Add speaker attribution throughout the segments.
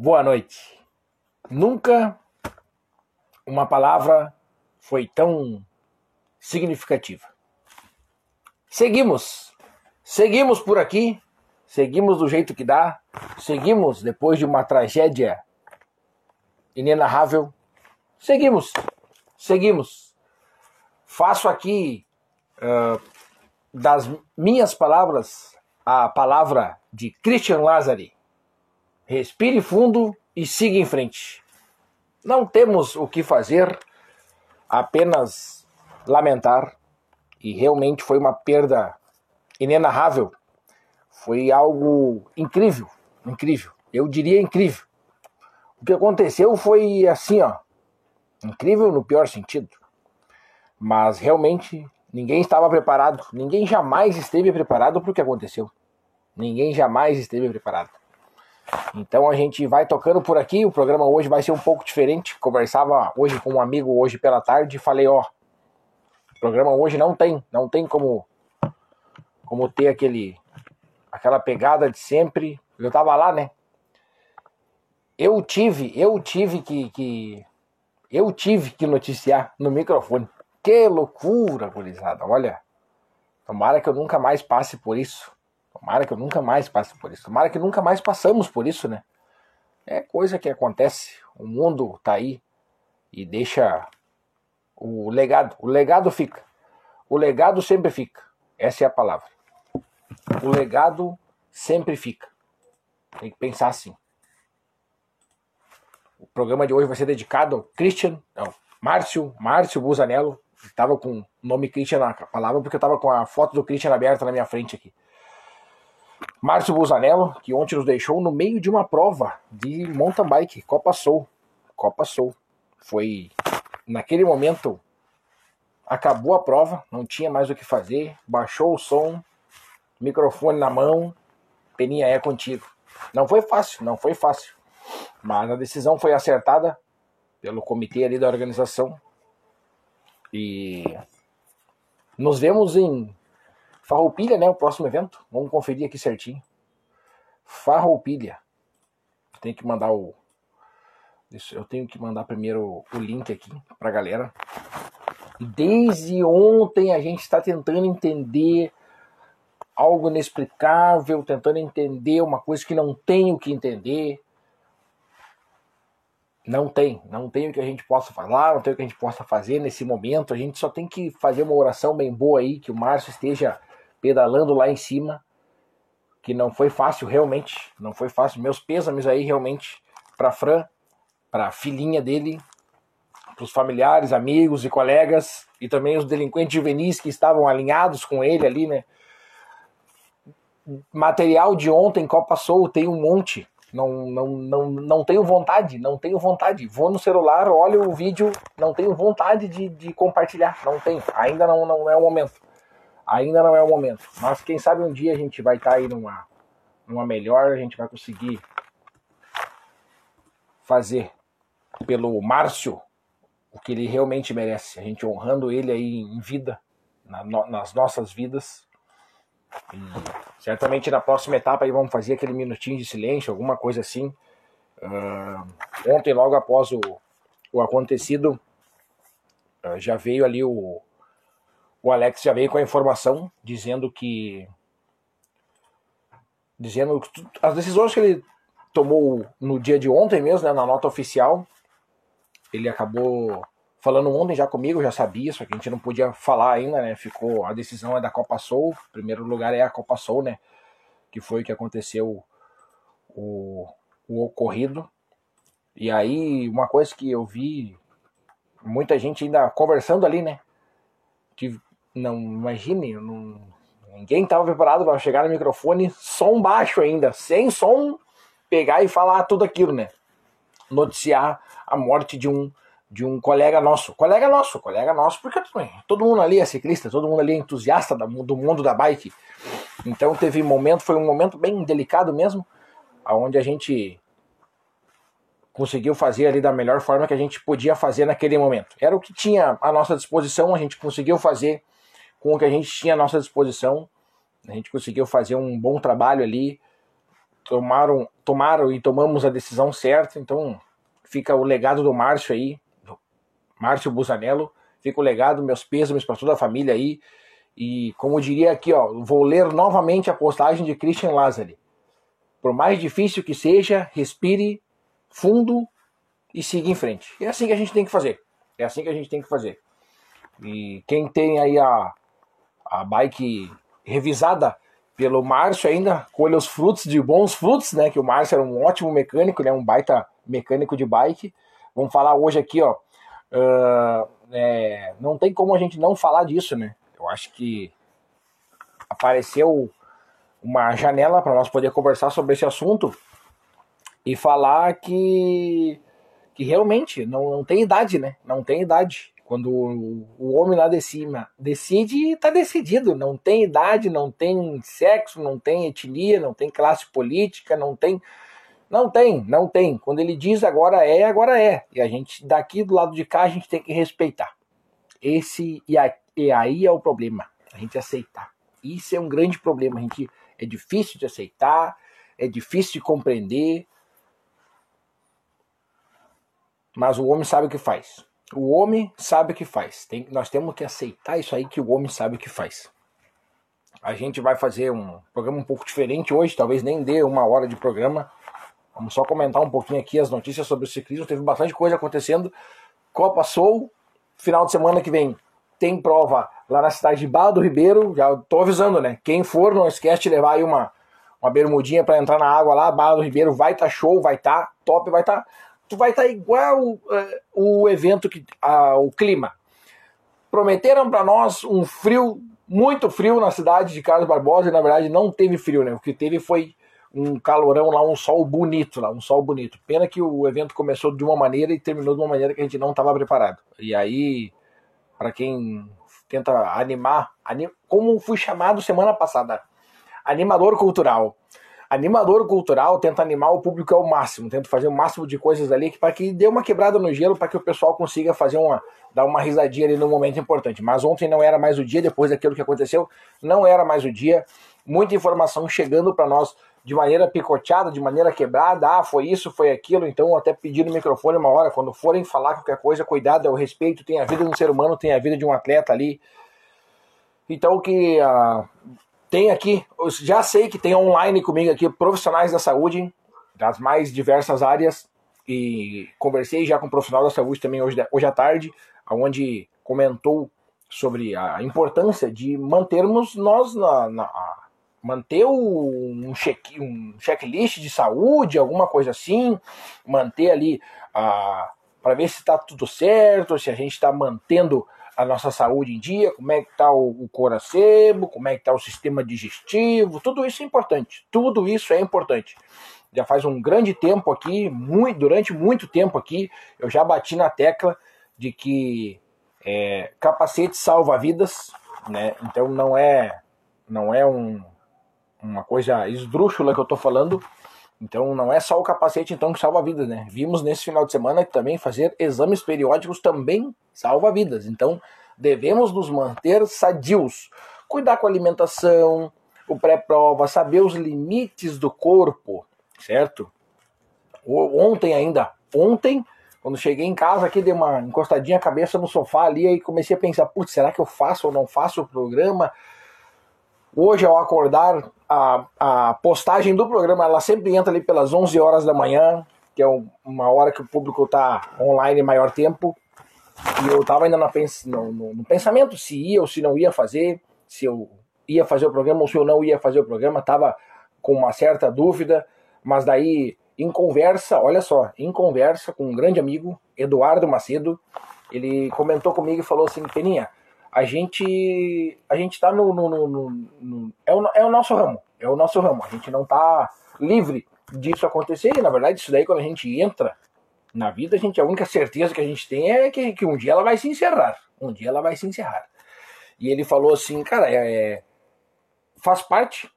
Speaker 1: boa noite. Nunca uma palavra foi tão significativa. Seguimos, seguimos por aqui, seguimos do jeito que dá, seguimos depois de uma tragédia inenarrável, seguimos, seguimos. Faço aqui uh, das minhas palavras a palavra de Christian Lazari. Respire fundo e siga em frente. Não temos o que fazer, apenas lamentar. E realmente foi uma perda inenarrável. Foi algo incrível, incrível. Eu diria incrível. O que aconteceu foi assim, ó, incrível no pior sentido. Mas realmente ninguém estava preparado, ninguém jamais esteve preparado para o que aconteceu. Ninguém jamais esteve preparado. Então a gente vai tocando por aqui. O programa hoje vai ser um pouco diferente. Conversava hoje com um amigo hoje pela tarde e falei, ó, o programa hoje não tem, não tem como como ter aquele aquela pegada de sempre. Eu tava lá, né? Eu tive, eu tive que, que eu tive que noticiar no microfone. Que loucura, gurizada. Olha, tomara que eu nunca mais passe por isso. Tomara que eu nunca mais passe por isso. Tomara que nunca mais passamos por isso, né? É coisa que acontece. O mundo tá aí e deixa o legado. O legado fica. O legado sempre fica. Essa é a palavra. O legado sempre fica. Tem que pensar assim. O programa de hoje vai ser dedicado ao Christian, não, Márcio, Márcio Busanello. Estava com o nome Christian na palavra porque eu estava com a foto do Christian aberta na minha frente aqui. Márcio Busanello, que ontem nos deixou no meio de uma prova de mountain bike, Copa Soul. Copa Soul. Foi naquele momento acabou a prova, não tinha mais o que fazer, baixou o som, microfone na mão, peninha é contigo. Não foi fácil, não foi fácil. Mas a decisão foi acertada pelo comitê ali da organização. E nos vemos em Farroupilha, né? O próximo evento. Vamos conferir aqui certinho. Farroupilha. Tem que mandar o. Eu tenho que mandar primeiro o link aqui pra galera. Desde ontem a gente está tentando entender algo inexplicável, tentando entender uma coisa que não tem o que entender. Não tem, não tem o que a gente possa falar, não tem o que a gente possa fazer nesse momento. A gente só tem que fazer uma oração bem boa aí, que o Márcio esteja pedalando lá em cima, que não foi fácil realmente, não foi fácil. Meus pêsames aí realmente para Fran, para filhinha dele, para os familiares, amigos e colegas, e também os delinquentes juvenis que estavam alinhados com ele ali, né? Material de ontem, Copa Soul, tem um monte. Não, não, não, não tenho vontade, não tenho vontade. Vou no celular, olho o vídeo, não tenho vontade de, de compartilhar. Não tenho. Ainda não, não é o momento. Ainda não é o momento. Mas quem sabe um dia a gente vai estar tá aí numa, numa melhor, a gente vai conseguir fazer pelo Márcio o que ele realmente merece. A gente honrando ele aí em vida, na, nas nossas vidas. E certamente na próxima etapa aí vamos fazer aquele minutinho de silêncio, alguma coisa assim. Uh, ontem, logo após o, o acontecido, uh, já veio ali o, o Alex já veio com a informação dizendo que dizendo que as decisões que ele tomou no dia de ontem mesmo, né, na nota oficial, ele acabou falando ontem já comigo, já sabia, só que a gente não podia falar ainda, né? Ficou a decisão é da Copa Soul, o primeiro lugar é a Copa Soul, né? Que foi o que aconteceu o, o ocorrido. E aí, uma coisa que eu vi muita gente ainda conversando ali, né? Não imagine, não, ninguém estava preparado para chegar no microfone, som baixo ainda, sem som, pegar e falar tudo aquilo, né? Noticiar a morte de um de um colega nosso, colega nosso, colega nosso, porque todo mundo ali é ciclista, todo mundo ali é entusiasta do mundo da bike. Então teve um momento, foi um momento bem delicado mesmo, aonde a gente conseguiu fazer ali da melhor forma que a gente podia fazer naquele momento. Era o que tinha à nossa disposição, a gente conseguiu fazer com o que a gente tinha à nossa disposição. A gente conseguiu fazer um bom trabalho ali, tomaram, tomaram e tomamos a decisão certa. Então fica o legado do Márcio aí, do Márcio Busanello, fica o legado, meus pêsames para toda a família aí. E como diria aqui, ó, vou ler novamente a postagem de Christian Lazari. Por mais difícil que seja, respire fundo e siga em frente. É assim que a gente tem que fazer. É assim que a gente tem que fazer. E quem tem aí a, a bike revisada pelo Márcio ainda, colha os frutos de bons frutos, né? Que o Márcio era um ótimo mecânico, né? Um baita mecânico de bike. Vamos falar hoje aqui, ó. Uh, é, não tem como a gente não falar disso, né? Eu acho que apareceu uma janela para nós poder conversar sobre esse assunto e falar que, que realmente não, não tem idade, né? Não tem idade. Quando o homem lá de cima decide, está decidido. Não tem idade, não tem sexo, não tem etnia, não tem classe política, não tem. Não tem, não tem. Quando ele diz agora é, agora é. E a gente, daqui do lado de cá, a gente tem que respeitar. Esse e, a, e aí é o problema. A gente aceitar. Isso é um grande problema. A gente é difícil de aceitar, é difícil de compreender. Mas o homem sabe o que faz. O homem sabe o que faz. Tem, nós temos que aceitar isso aí que o homem sabe o que faz. A gente vai fazer um programa um pouco diferente hoje, talvez nem dê uma hora de programa. Vamos só comentar um pouquinho aqui as notícias sobre o ciclismo. Teve bastante coisa acontecendo. Copa Soul, final de semana que vem tem prova lá na cidade de Barra do Ribeiro. Já tô avisando, né? Quem for, não esquece de levar aí uma, uma bermudinha para entrar na água lá. Barra do Ribeiro vai estar tá show, vai estar tá top, vai estar. Tá tu vai estar igual uh, o evento que uh, o clima. Prometeram para nós um frio, muito frio na cidade de Carlos Barbosa e na verdade não teve frio, né? O que teve foi um calorão lá, um sol bonito lá, um sol bonito. Pena que o evento começou de uma maneira e terminou de uma maneira que a gente não estava preparado. E aí, para quem tenta animar, anim... como fui chamado semana passada, animador cultural animador cultural tenta animar o público ao máximo, tenta fazer o máximo de coisas ali para que dê uma quebrada no gelo, para que o pessoal consiga fazer uma dar uma risadinha ali no momento importante. Mas ontem não era mais o dia, depois daquilo que aconteceu, não era mais o dia. Muita informação chegando para nós de maneira picoteada, de maneira quebrada. Ah, foi isso, foi aquilo. Então, até pedir no microfone uma hora, quando forem falar qualquer coisa, cuidado, é o respeito. Tem a vida de um ser humano, tem a vida de um atleta ali. Então, que uh, tem aqui, já sei que tem online comigo aqui profissionais da saúde, das mais diversas áreas, e conversei já com um profissional da saúde também hoje, hoje à tarde, onde comentou sobre a importância de mantermos nós na, na manter um, check, um checklist de saúde, alguma coisa assim, manter ali para ver se está tudo certo, se a gente está mantendo a nossa saúde em dia, como é que está o, o coração, como é que está o sistema digestivo, tudo isso é importante. Tudo isso é importante. Já faz um grande tempo aqui, muito, durante muito tempo aqui, eu já bati na tecla de que é, capacete salva vidas, né? Então não é não é um, uma coisa esdrúxula que eu estou falando, então não é só o capacete então que salva vidas, né? Vimos nesse final de semana que também fazer exames periódicos também salva vidas. Então devemos nos manter sadios, cuidar com a alimentação, o pré-prova, saber os limites do corpo, certo? Ontem ainda, ontem, quando cheguei em casa aqui, dei uma encostadinha a cabeça no sofá ali e comecei a pensar, putz, será que eu faço ou não faço o programa? Hoje, ao acordar, a, a postagem do programa ela sempre entra ali pelas 11 horas da manhã, que é uma hora que o público está online maior tempo. E eu estava ainda no, no, no, pensamento se ia ou se não ia fazer, se eu ia fazer o programa ou se eu não ia fazer o programa. Estava com uma certa dúvida, mas daí, em conversa, olha só, em conversa com um grande amigo, Eduardo Macedo, ele comentou comigo e falou assim: Peninha, a gente a gente está no, no, no, no, é, o, é o nosso ramo, é o nosso ramo. A gente não está livre disso acontecer. E na verdade, isso daí quando a gente entra na vida, a gente a única certeza que a gente tem é que, que um dia ela vai se encerrar. Um dia ela vai se encerrar. E ele falou assim, cara, é, é faz parte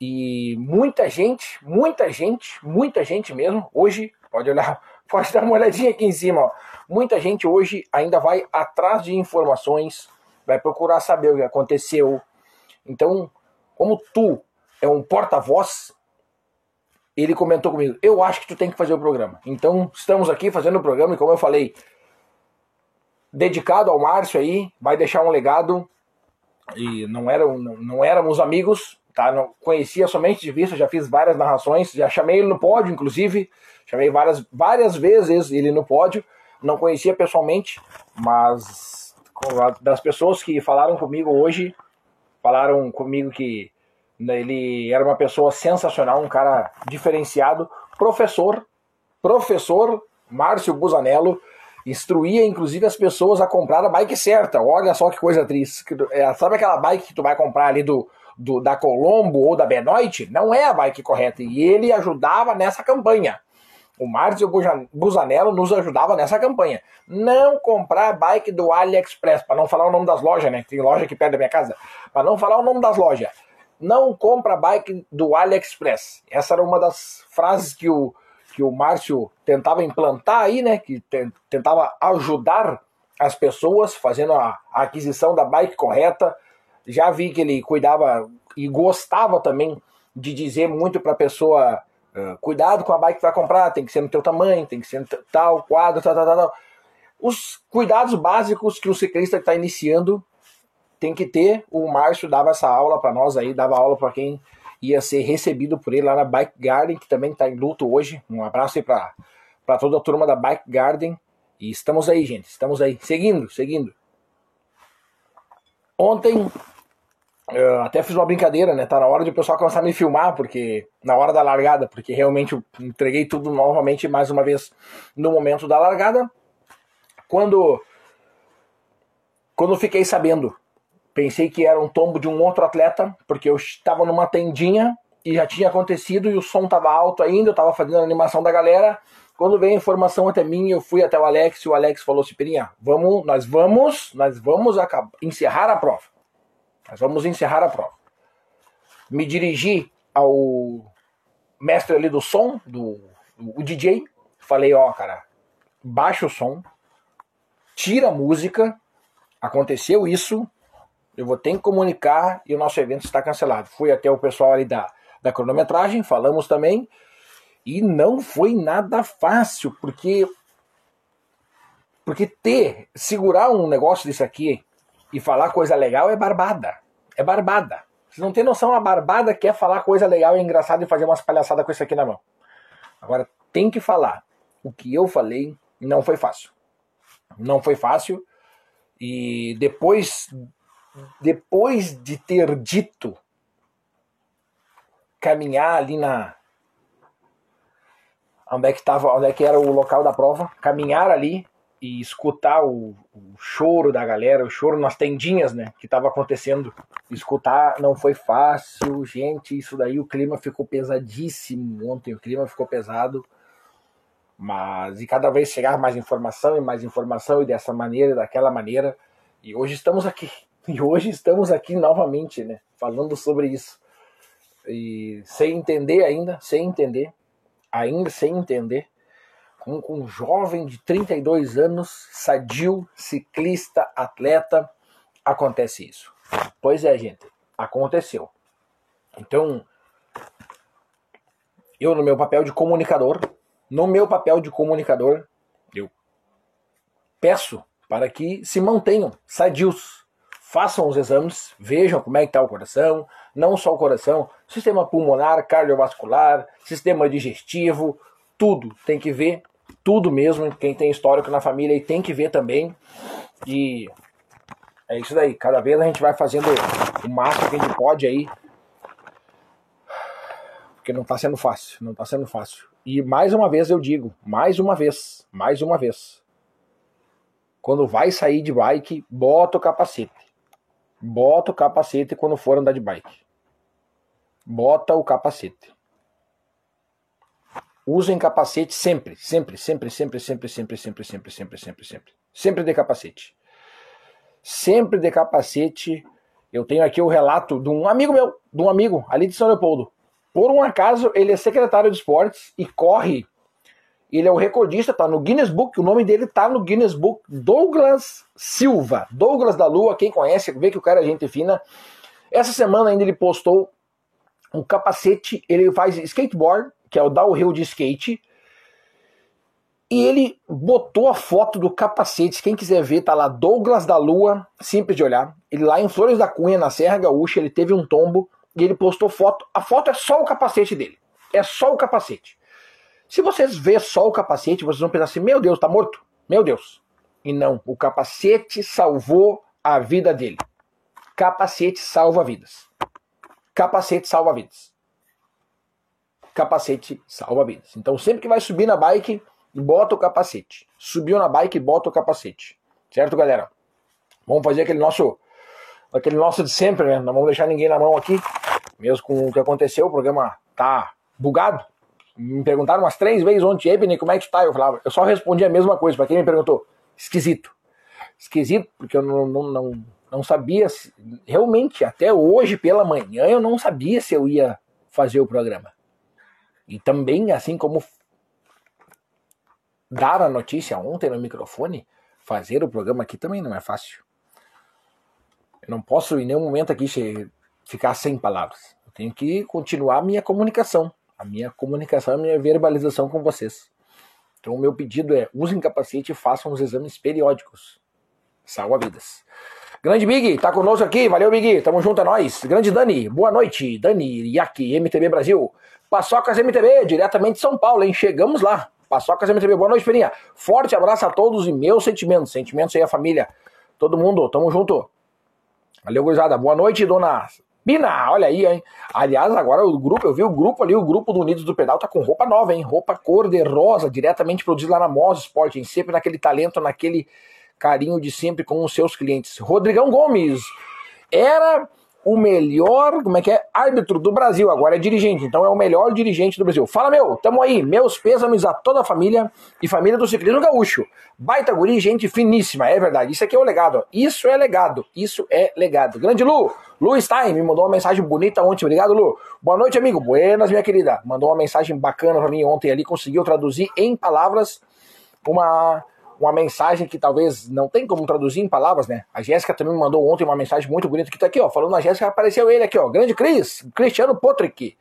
Speaker 1: e muita gente, muita gente, muita gente mesmo, hoje, pode olhar, pode dar uma olhadinha aqui em cima, ó. Muita gente hoje ainda vai atrás de informações vai procurar saber o que aconteceu. Então, como tu é um porta-voz, ele comentou comigo: Eu acho que tu tem que fazer o programa. Então, estamos aqui fazendo o programa, e como eu falei, dedicado ao Márcio aí, vai deixar um legado. E não, eram, não, não éramos amigos, tá? Não conhecia somente de vista, já fiz várias narrações, já chamei ele no pódio, inclusive, chamei várias, várias vezes ele no pódio, não conhecia pessoalmente, mas das pessoas que falaram comigo hoje, falaram comigo que né, ele era uma pessoa sensacional, um cara diferenciado, professor, professor Márcio Busanello, instruía inclusive as pessoas a comprar a bike certa. Olha só que coisa triste. É, sabe aquela bike que tu vai comprar ali do, do da Colombo ou da Benoit? Não é a bike correta. E ele ajudava nessa campanha. O Márcio Busanello nos ajudava nessa campanha. Não comprar bike do AliExpress, para não falar o nome das lojas, né? Tem loja aqui perto da minha casa. Para não falar o nome das lojas. Não compra bike do AliExpress. Essa era uma das frases que o, que o Márcio tentava implantar aí, né? Que tentava ajudar as pessoas fazendo a, a aquisição da bike correta. Já vi que ele cuidava e gostava também de dizer muito para a pessoa: uh, cuidado com a bike que vai comprar, tem que ser no teu tamanho, tem que ser no tal quadro, tal, tal, tal. tal. Os cuidados básicos que o ciclista que está iniciando tem que ter. O Márcio dava essa aula para nós aí, dava aula para quem ia ser recebido por ele lá na Bike Garden, que também está em luto hoje. Um abraço aí para toda a turma da Bike Garden. E estamos aí, gente, estamos aí. Seguindo, seguindo. Ontem, eu até fiz uma brincadeira, né? Tá na hora de o pessoal começar a me filmar, porque na hora da largada, porque realmente eu entreguei tudo novamente mais uma vez no momento da largada. Quando quando fiquei sabendo Pensei que era um tombo de um outro atleta, porque eu estava numa tendinha e já tinha acontecido e o som estava alto ainda, eu estava fazendo a animação da galera. Quando veio a informação até mim, eu fui até o Alex e o Alex falou assim: Pirinha, vamos, nós vamos, nós vamos encerrar a prova. Nós vamos encerrar a prova. Me dirigi ao mestre ali do som, do o DJ, falei: Ó, oh, cara, baixa o som, tira a música, aconteceu isso, eu vou ter que comunicar e o nosso evento está cancelado. Fui até o pessoal ali da, da cronometragem, falamos também, e não foi nada fácil, porque porque ter, segurar um negócio desse aqui e falar coisa legal é barbada. É barbada. Vocês não tem noção a barbada que é falar coisa legal e engraçada e fazer umas palhaçadas com isso aqui na mão. Agora, tem que falar. O que eu falei não foi fácil. Não foi fácil. E depois depois de ter dito caminhar ali na onde é que tava, onde é que era o local da prova, caminhar ali e escutar o, o choro da galera, o choro nas tendinhas, né, que estava acontecendo. Escutar não foi fácil, gente, isso daí o clima ficou pesadíssimo ontem, o clima ficou pesado. Mas e cada vez chegar mais informação e mais informação e dessa maneira, daquela maneira. E hoje estamos aqui e hoje estamos aqui novamente, né, falando sobre isso. E sem entender ainda, sem entender, ainda sem entender, com um jovem de 32 anos, sadio, ciclista, atleta, acontece isso. Pois é, gente, aconteceu. Então, eu no meu papel de comunicador, no meu papel de comunicador, eu peço para que se mantenham sadios, façam os exames, vejam como é que está o coração, não só o coração, sistema pulmonar, cardiovascular, sistema digestivo, tudo tem que ver, tudo mesmo. Quem tem histórico na família e tem que ver também. E é isso daí. Cada vez a gente vai fazendo o máximo que a gente pode aí. Porque não está sendo fácil, não está sendo fácil. E mais uma vez eu digo, mais uma vez, mais uma vez. Quando vai sair de bike, bota o capacete Bota o capacete quando for andar de bike. Bota o capacete. Usem capacete sempre, sempre, sempre, sempre, sempre, sempre, sempre, sempre, sempre, sempre, sempre. Sempre de capacete. Sempre de capacete. Eu tenho aqui o relato de um amigo meu, de um amigo ali de São Leopoldo. Por um acaso, ele é secretário de esportes e corre ele é o recordista, tá no Guinness Book, o nome dele tá no Guinness Book, Douglas Silva. Douglas da Lua, quem conhece, vê que o cara é gente fina. Essa semana ainda ele postou um capacete, ele faz skateboard, que é o downhill de skate, e ele botou a foto do capacete. Quem quiser ver, tá lá Douglas da Lua, simples de olhar. Ele lá em Flores da Cunha, na Serra Gaúcha, ele teve um tombo e ele postou foto. A foto é só o capacete dele. É só o capacete. Se vocês verem só o capacete, vocês vão pensar assim: meu Deus, tá morto. Meu Deus. E não, o capacete salvou a vida dele. Capacete salva vidas. Capacete salva vidas. Capacete salva vidas. Então sempre que vai subir na bike, bota o capacete. Subiu na bike, bota o capacete. Certo, galera? Vamos fazer aquele nosso aquele nosso de sempre, né? Não vamos deixar ninguém na mão aqui. Mesmo com o que aconteceu, o programa tá bugado. Me perguntaram umas três vezes ontem, Ebony, como é que tá? Eu falava, eu só respondi a mesma coisa. Para quem me perguntou, esquisito. Esquisito, porque eu não, não, não, não sabia. Se, realmente, até hoje pela manhã, eu não sabia se eu ia fazer o programa. E também, assim como dar a notícia ontem no microfone, fazer o programa aqui também não é fácil. Eu não posso em nenhum momento aqui ficar sem palavras. Eu tenho que continuar a minha comunicação, a minha comunicação, a minha verbalização com vocês. Então o meu pedido é: usem capacete e façam os exames periódicos. Salva vidas. Grande Big, tá conosco aqui. Valeu, Big. Tamo junto, é nóis. Grande Dani, boa noite. Dani, Yaki, MTB Brasil. Paçocas MTB, diretamente de São Paulo, hein? Chegamos lá. Paçocas MTV, boa noite, Peninha. Forte abraço a todos e meus sentimentos. Sentimentos aí a família. Todo mundo, tamo junto. Valeu, gurizada. Boa noite, dona Bina. Olha aí, hein? Aliás, agora o grupo, eu vi o grupo ali, o grupo do Unidos do Pedal tá com roupa nova, hein? Roupa cor de rosa, diretamente produzida lá na Moz Sport, hein? Sempre naquele talento, naquele carinho de sempre com os seus clientes. Rodrigão Gomes. Era o melhor, como é que é? Árbitro do Brasil, agora é dirigente, então é o melhor dirigente do Brasil. Fala, meu, tamo aí, meus pêsames a toda a família e família do ciclismo gaúcho. Baita guri, gente finíssima, é verdade. Isso aqui é o legado, isso é legado, isso é legado. Grande Lu, Lu Stein, me mandou uma mensagem bonita ontem, obrigado Lu. Boa noite, amigo, buenas, minha querida. Mandou uma mensagem bacana pra mim ontem ali, conseguiu traduzir em palavras uma uma mensagem que talvez não tem como traduzir em palavras, né? A Jéssica também me mandou ontem uma mensagem muito bonita que tá aqui, ó. Falando na Jéssica, apareceu ele aqui, ó. Grande Cris, Cristiano Potrick.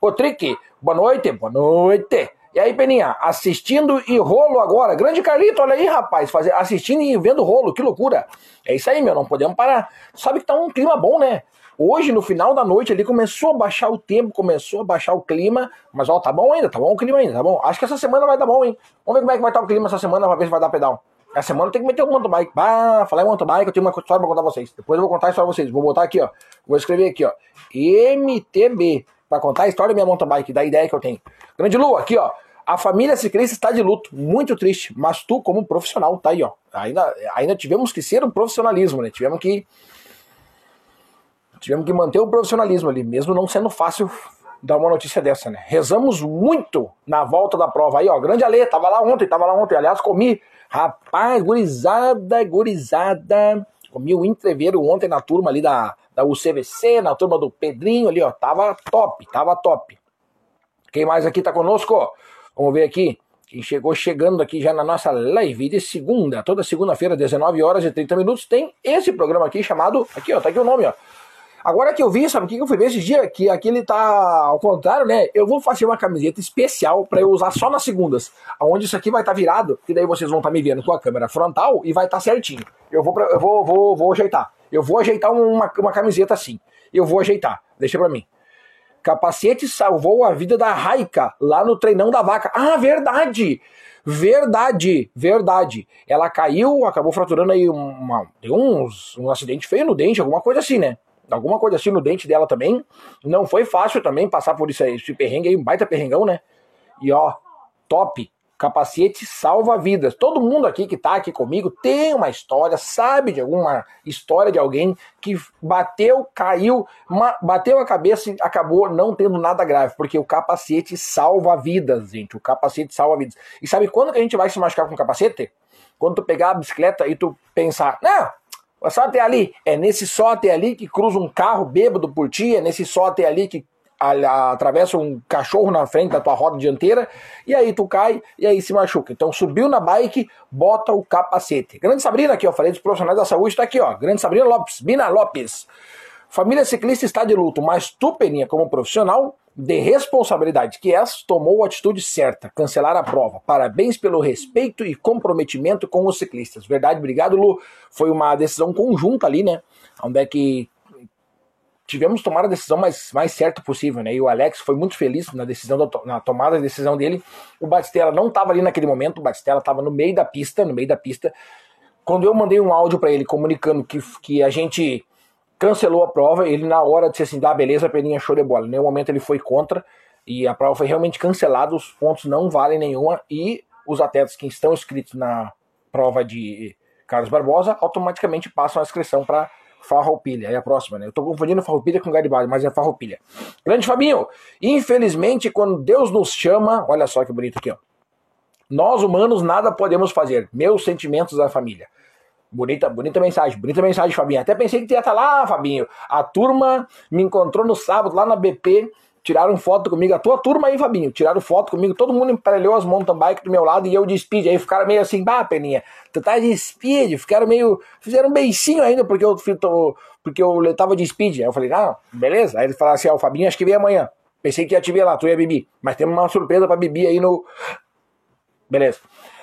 Speaker 1: Potrick, boa noite, boa noite. E aí, Peninha, assistindo e rolo agora. Grande Carlito, olha aí, rapaz, fazer, assistindo e vendo rolo, que loucura. É isso aí, meu, não podemos parar. Sabe que tá um clima bom, né? Hoje, no final da noite ali, começou a baixar o tempo, começou a baixar o clima, mas ó, tá bom ainda, tá bom o clima ainda, tá bom? Acho que essa semana vai dar bom, hein? Vamos ver como é que vai estar o clima essa semana pra ver se vai dar pedal. Essa semana tem que meter um mountain bike. Ah, falar em mountain bike, eu tenho uma história pra contar pra vocês. Depois eu vou contar a história pra vocês. Vou botar aqui, ó. Vou escrever aqui, ó. MTB. Pra contar a história da minha mountain bike, da ideia que eu tenho. Grande Lu, aqui, ó. A família ciclista está de luto, muito triste, mas tu, como profissional, tá aí, ó. Ainda, ainda tivemos que ser um profissionalismo, né? Tivemos que tivemos que manter o profissionalismo ali, mesmo não sendo fácil dar uma notícia dessa, né? Rezamos muito na volta da prova. Aí, ó, grande Ale, tava lá ontem, tava lá ontem. Aliás, comi, rapaz, gurizada, gurizada. Comi o entreveiro ontem na turma ali da, da UCVC, na turma do Pedrinho ali, ó. Tava top, tava top. Quem mais aqui tá conosco? Vamos ver aqui. Quem chegou chegando aqui já na nossa live de segunda, toda segunda-feira, 19 horas e 30 minutos, tem esse programa aqui chamado. Aqui, ó, tá aqui o nome, ó. Agora que eu vi, sabe o que eu fui ver esse dia? Que aqui ele tá ao contrário, né? Eu vou fazer uma camiseta especial para eu usar só nas segundas. Onde isso aqui vai estar tá virado, que daí vocês vão estar tá me vendo com a câmera frontal e vai estar tá certinho. Eu vou, pra, eu vou, vou, vou ajeitar. Eu vou ajeitar uma, uma camiseta assim. Eu vou ajeitar. Deixa pra mim. Capacete salvou a vida da Raika lá no treinão da vaca. Ah, verdade! Verdade, verdade. Ela caiu, acabou fraturando aí uma, uns, um acidente feio no dente, alguma coisa assim, né? Alguma coisa assim no dente dela também. Não foi fácil também passar por isso aí, esse perrengue aí, um baita perrengão, né? E ó, top. Capacete salva vidas. Todo mundo aqui que tá aqui comigo tem uma história, sabe de alguma história de alguém que bateu, caiu, bateu a cabeça e acabou não tendo nada grave, porque o capacete salva vidas, gente. O capacete salva vidas. E sabe quando que a gente vai se machucar com o capacete? Quando tu pegar a bicicleta e tu pensar, não, só até ali. É nesse só até ali que cruza um carro bêbado por ti, é nesse só até ali que atravessa um cachorro na frente da tua roda dianteira, e aí tu cai e aí se machuca. Então subiu na bike, bota o capacete. Grande Sabrina aqui, ó, falei dos profissionais da saúde, tá aqui, ó. Grande Sabrina Lopes, Bina Lopes. Família ciclista está de luto, mas tu, Peninha, como profissional de responsabilidade que és, tomou a atitude certa, cancelar a prova. Parabéns pelo respeito e comprometimento com os ciclistas. Verdade, obrigado, Lu. Foi uma decisão conjunta ali, né? Onde é que tivemos tomar a decisão mais, mais certa possível, né? E o Alex foi muito feliz na decisão na tomada da decisão dele. O Batistella não estava ali naquele momento, o Batistella estava no meio da pista, no meio da pista. Quando eu mandei um áudio para ele comunicando que, que a gente cancelou a prova, ele na hora disse assim, dá beleza, Peninha, show de bola. No momento ele foi contra e a prova foi realmente cancelada, os pontos não valem nenhuma e os atletas que estão inscritos na prova de Carlos Barbosa automaticamente passam a inscrição para Farroupilha. É a próxima, né? Eu tô confundindo Farroupilha com Garibaldi, mas é Farroupilha. Grande Fabinho, infelizmente quando Deus nos chama, olha só que bonito aqui, ó. Nós humanos nada podemos fazer. Meus sentimentos da família. Bonita, bonita mensagem, bonita mensagem, Fabinho. Até pensei que tu ia estar lá, Fabinho. A turma me encontrou no sábado lá na BP, tiraram foto comigo. A tua turma aí, Fabinho, tiraram foto comigo. Todo mundo emparelhou as mountain bike do meu lado e eu de speed. Aí ficaram meio assim, bah, Peninha, tu tá de speed. Ficaram meio. Fizeram um beicinho ainda porque eu, porque eu tava de speed. Aí eu falei, ah, beleza. Aí eles falaram assim, ah, Fabinho acho que vem amanhã. Pensei que ia te ver lá, tu ia Bibi. Mas temos uma surpresa pra Bibi aí no. Beleza.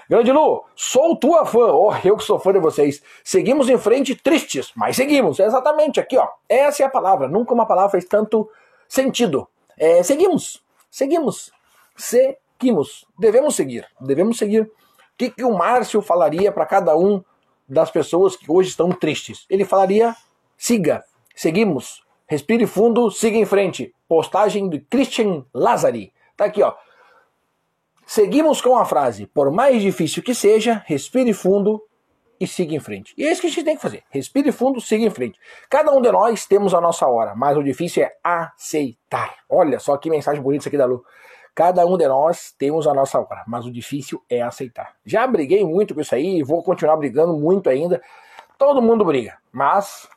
Speaker 1: Grande Lu, sou tua fã. Oh, eu que sou fã de vocês. Seguimos em frente tristes, mas seguimos. É exatamente aqui, ó. Essa é a palavra. Nunca uma palavra fez tanto sentido. É, seguimos. Seguimos. Seguimos. Devemos seguir. Devemos seguir. O que, que o Márcio falaria para cada um das pessoas que hoje estão tristes? Ele falaria: siga. Seguimos. Respire fundo, siga em frente. Postagem de Christian Lazari. Tá aqui, ó. Seguimos com a frase: por mais difícil que seja, respire fundo e siga em frente. E é isso que a gente tem que fazer. Respire fundo, siga em frente. Cada um de nós temos a nossa hora, mas o difícil é aceitar. Olha só que mensagem bonita isso aqui da Lu. Cada um de nós temos a nossa hora, mas o difícil é aceitar. Já briguei muito com isso aí, vou continuar brigando muito ainda. Todo mundo briga, mas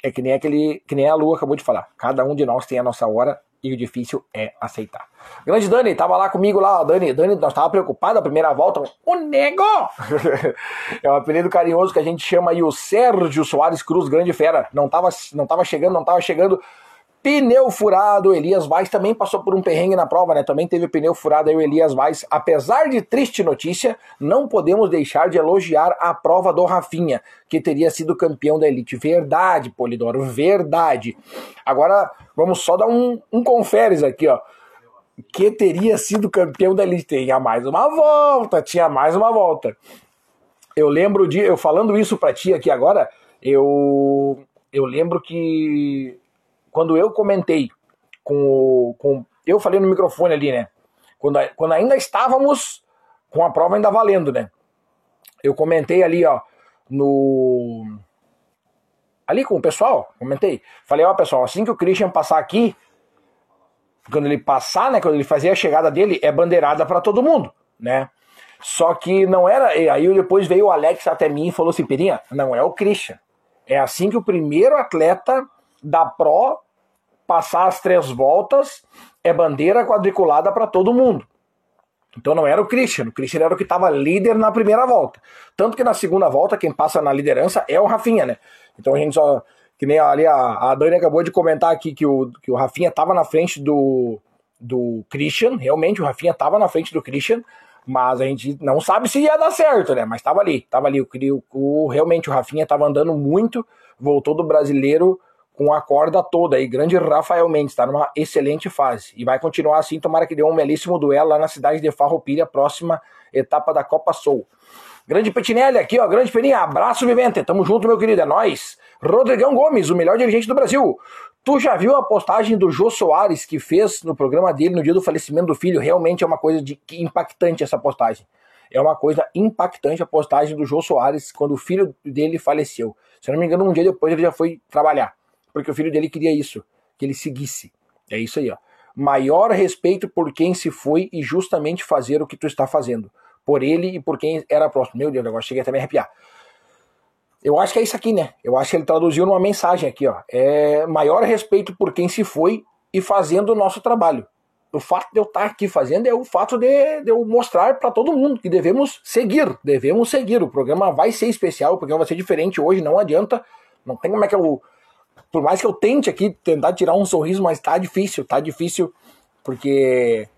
Speaker 1: é que nem aquele, que nem a Lu acabou de falar. Cada um de nós tem a nossa hora e o difícil é aceitar. Grande Dani, tava lá comigo lá, Dani, Dani, nós tava preocupado a primeira volta, o nego! é um apelido carinhoso que a gente chama aí o Sérgio Soares Cruz, grande fera. Não tava, não tava chegando, não tava chegando Pneu furado, Elias Vaz também passou por um perrengue na prova, né? Também teve pneu furado aí o Elias Vaz. Apesar de triste notícia, não podemos deixar de elogiar a prova do Rafinha, que teria sido campeão da Elite. Verdade, Polidoro, verdade. Agora, vamos só dar um, um conferes aqui, ó. Que teria sido campeão da Elite. Tinha mais uma volta, tinha mais uma volta. Eu lembro de, eu falando isso pra ti aqui agora, eu, eu lembro que quando eu comentei com, com eu falei no microfone ali, né? Quando, quando ainda estávamos com a prova ainda valendo, né? Eu comentei ali, ó, no ali com o pessoal, comentei. Falei, ó, pessoal, assim que o Christian passar aqui, quando ele passar, né, quando ele fazer a chegada dele, é bandeirada para todo mundo, né? Só que não era, aí depois veio o Alex até mim e falou assim, Perinha, não é o Christian. É assim que o primeiro atleta da Pro passar as três voltas, é bandeira quadriculada para todo mundo. Então não era o Christian, o Christian era o que estava líder na primeira volta. Tanto que na segunda volta, quem passa na liderança é o Rafinha, né? Então a gente só. Que nem ali a, a Dani acabou de comentar aqui que o, que o Rafinha estava na frente do, do Christian, realmente o Rafinha estava na frente do Christian, mas a gente não sabe se ia dar certo, né? Mas estava ali, estava ali. O, o, realmente o Rafinha estava andando muito, voltou do brasileiro com a corda toda. E grande Rafael Mendes está numa excelente fase. E vai continuar assim, tomara que dê um belíssimo duelo lá na cidade de Farroupilha, próxima etapa da Copa Soul. Grande Petinelli aqui, ó. Grande Peninha. Abraço, Vivente. Tamo junto, meu querido. É nóis. Rodrigão Gomes, o melhor dirigente do Brasil. Tu já viu a postagem do Jô Soares que fez no programa dele no dia do falecimento do filho? Realmente é uma coisa de impactante essa postagem. É uma coisa impactante a postagem do Jô Soares quando o filho dele faleceu. Se não me engano, um dia depois ele já foi trabalhar porque o filho dele queria isso, que ele seguisse. É isso aí, ó. Maior respeito por quem se foi e justamente fazer o que tu está fazendo. Por ele e por quem era próximo. Meu Deus, agora cheguei até me arrepiar. Eu acho que é isso aqui, né? Eu acho que ele traduziu numa mensagem aqui, ó. É maior respeito por quem se foi e fazendo o nosso trabalho. O fato de eu estar aqui fazendo é o fato de, de eu mostrar para todo mundo que devemos seguir, devemos seguir. O programa vai ser especial, o programa vai ser diferente hoje, não adianta. Não tem como é que eu Por mais que eu tente aqui tentar tirar um sorriso, mas tá difícil, tá difícil, porque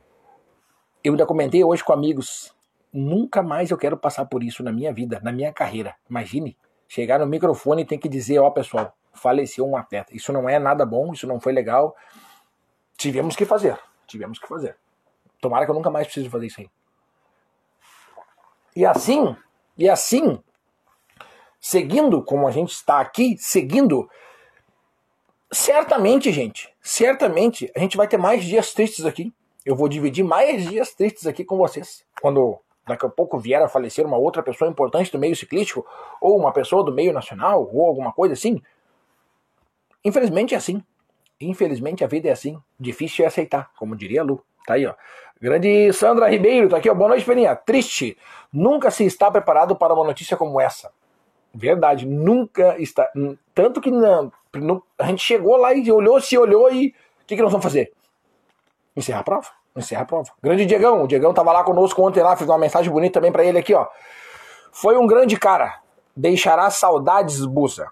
Speaker 1: eu ainda comentei hoje com amigos, nunca mais eu quero passar por isso na minha vida, na minha carreira. Imagine, chegar no microfone e ter que dizer, ó oh, pessoal, faleceu um atleta. Isso não é nada bom, isso não foi legal. Tivemos que fazer, tivemos que fazer. Tomara que eu nunca mais precise fazer isso aí. E assim, e assim, seguindo como a gente está aqui, seguindo, certamente, gente, certamente a gente vai ter mais dias tristes aqui. Eu vou dividir mais dias tristes aqui com vocês. Quando daqui a pouco vier a falecer uma outra pessoa importante do meio ciclístico, ou uma pessoa do meio nacional, ou alguma coisa assim. Infelizmente é assim. Infelizmente a vida é assim. Difícil é aceitar, como diria a Lu. Tá aí, ó. Grande Sandra Ribeiro, tá aqui, ó. Boa noite, Peninha. Triste. Nunca se está preparado para uma notícia como essa. Verdade, nunca está. Tanto que não, a gente chegou lá e olhou, se olhou e. O que, que nós vamos fazer? Encerrar a prova? Encerra a prova. Grande Diegão, o Diegão tava lá conosco ontem lá, fiz uma mensagem bonita também para ele aqui, ó. Foi um grande cara. Deixará saudades, Busa.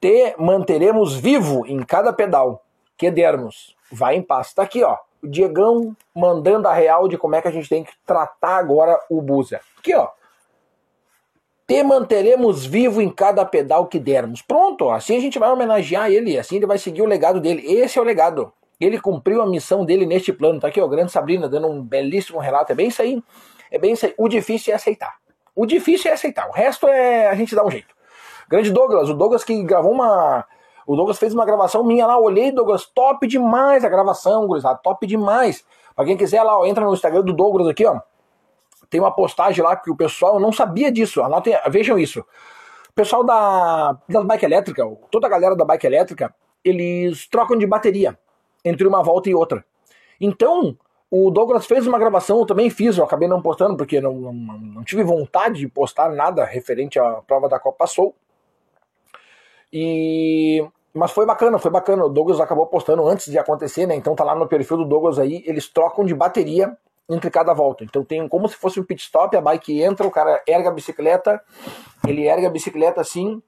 Speaker 1: Te manteremos vivo em cada pedal que dermos. Vai em paz. Tá aqui, ó. O Diegão mandando a real de como é que a gente tem que tratar agora o Busa. Aqui, ó. Te manteremos vivo em cada pedal que dermos. Pronto, assim a gente vai homenagear ele, assim ele vai seguir o legado dele. Esse é o legado. Ele cumpriu a missão dele neste plano. Tá aqui, ó, grande Sabrina dando um belíssimo relato. É bem isso aí. É bem isso aí. O difícil é aceitar. O difícil é aceitar. O resto é a gente dar um jeito. Grande Douglas, o Douglas que gravou uma. O Douglas fez uma gravação minha lá, olhei, Douglas, top demais a gravação, gurizada, top demais. Pra quem quiser lá, ó, entra no Instagram do Douglas aqui, ó. Tem uma postagem lá que o pessoal não sabia disso. Anotem, vejam isso. O pessoal da, da bike elétrica, toda a galera da bike elétrica, eles trocam de bateria entre uma volta e outra. Então, o Douglas fez uma gravação, eu também fiz, eu acabei não postando porque não, não, não tive vontade de postar nada referente à prova da Copa Passou. E mas foi bacana, foi bacana. O Douglas acabou postando antes de acontecer, né? Então tá lá no perfil do Douglas aí, eles trocam de bateria entre cada volta. Então tem como se fosse um pit stop, a bike entra, o cara erga a bicicleta, ele erga a bicicleta assim,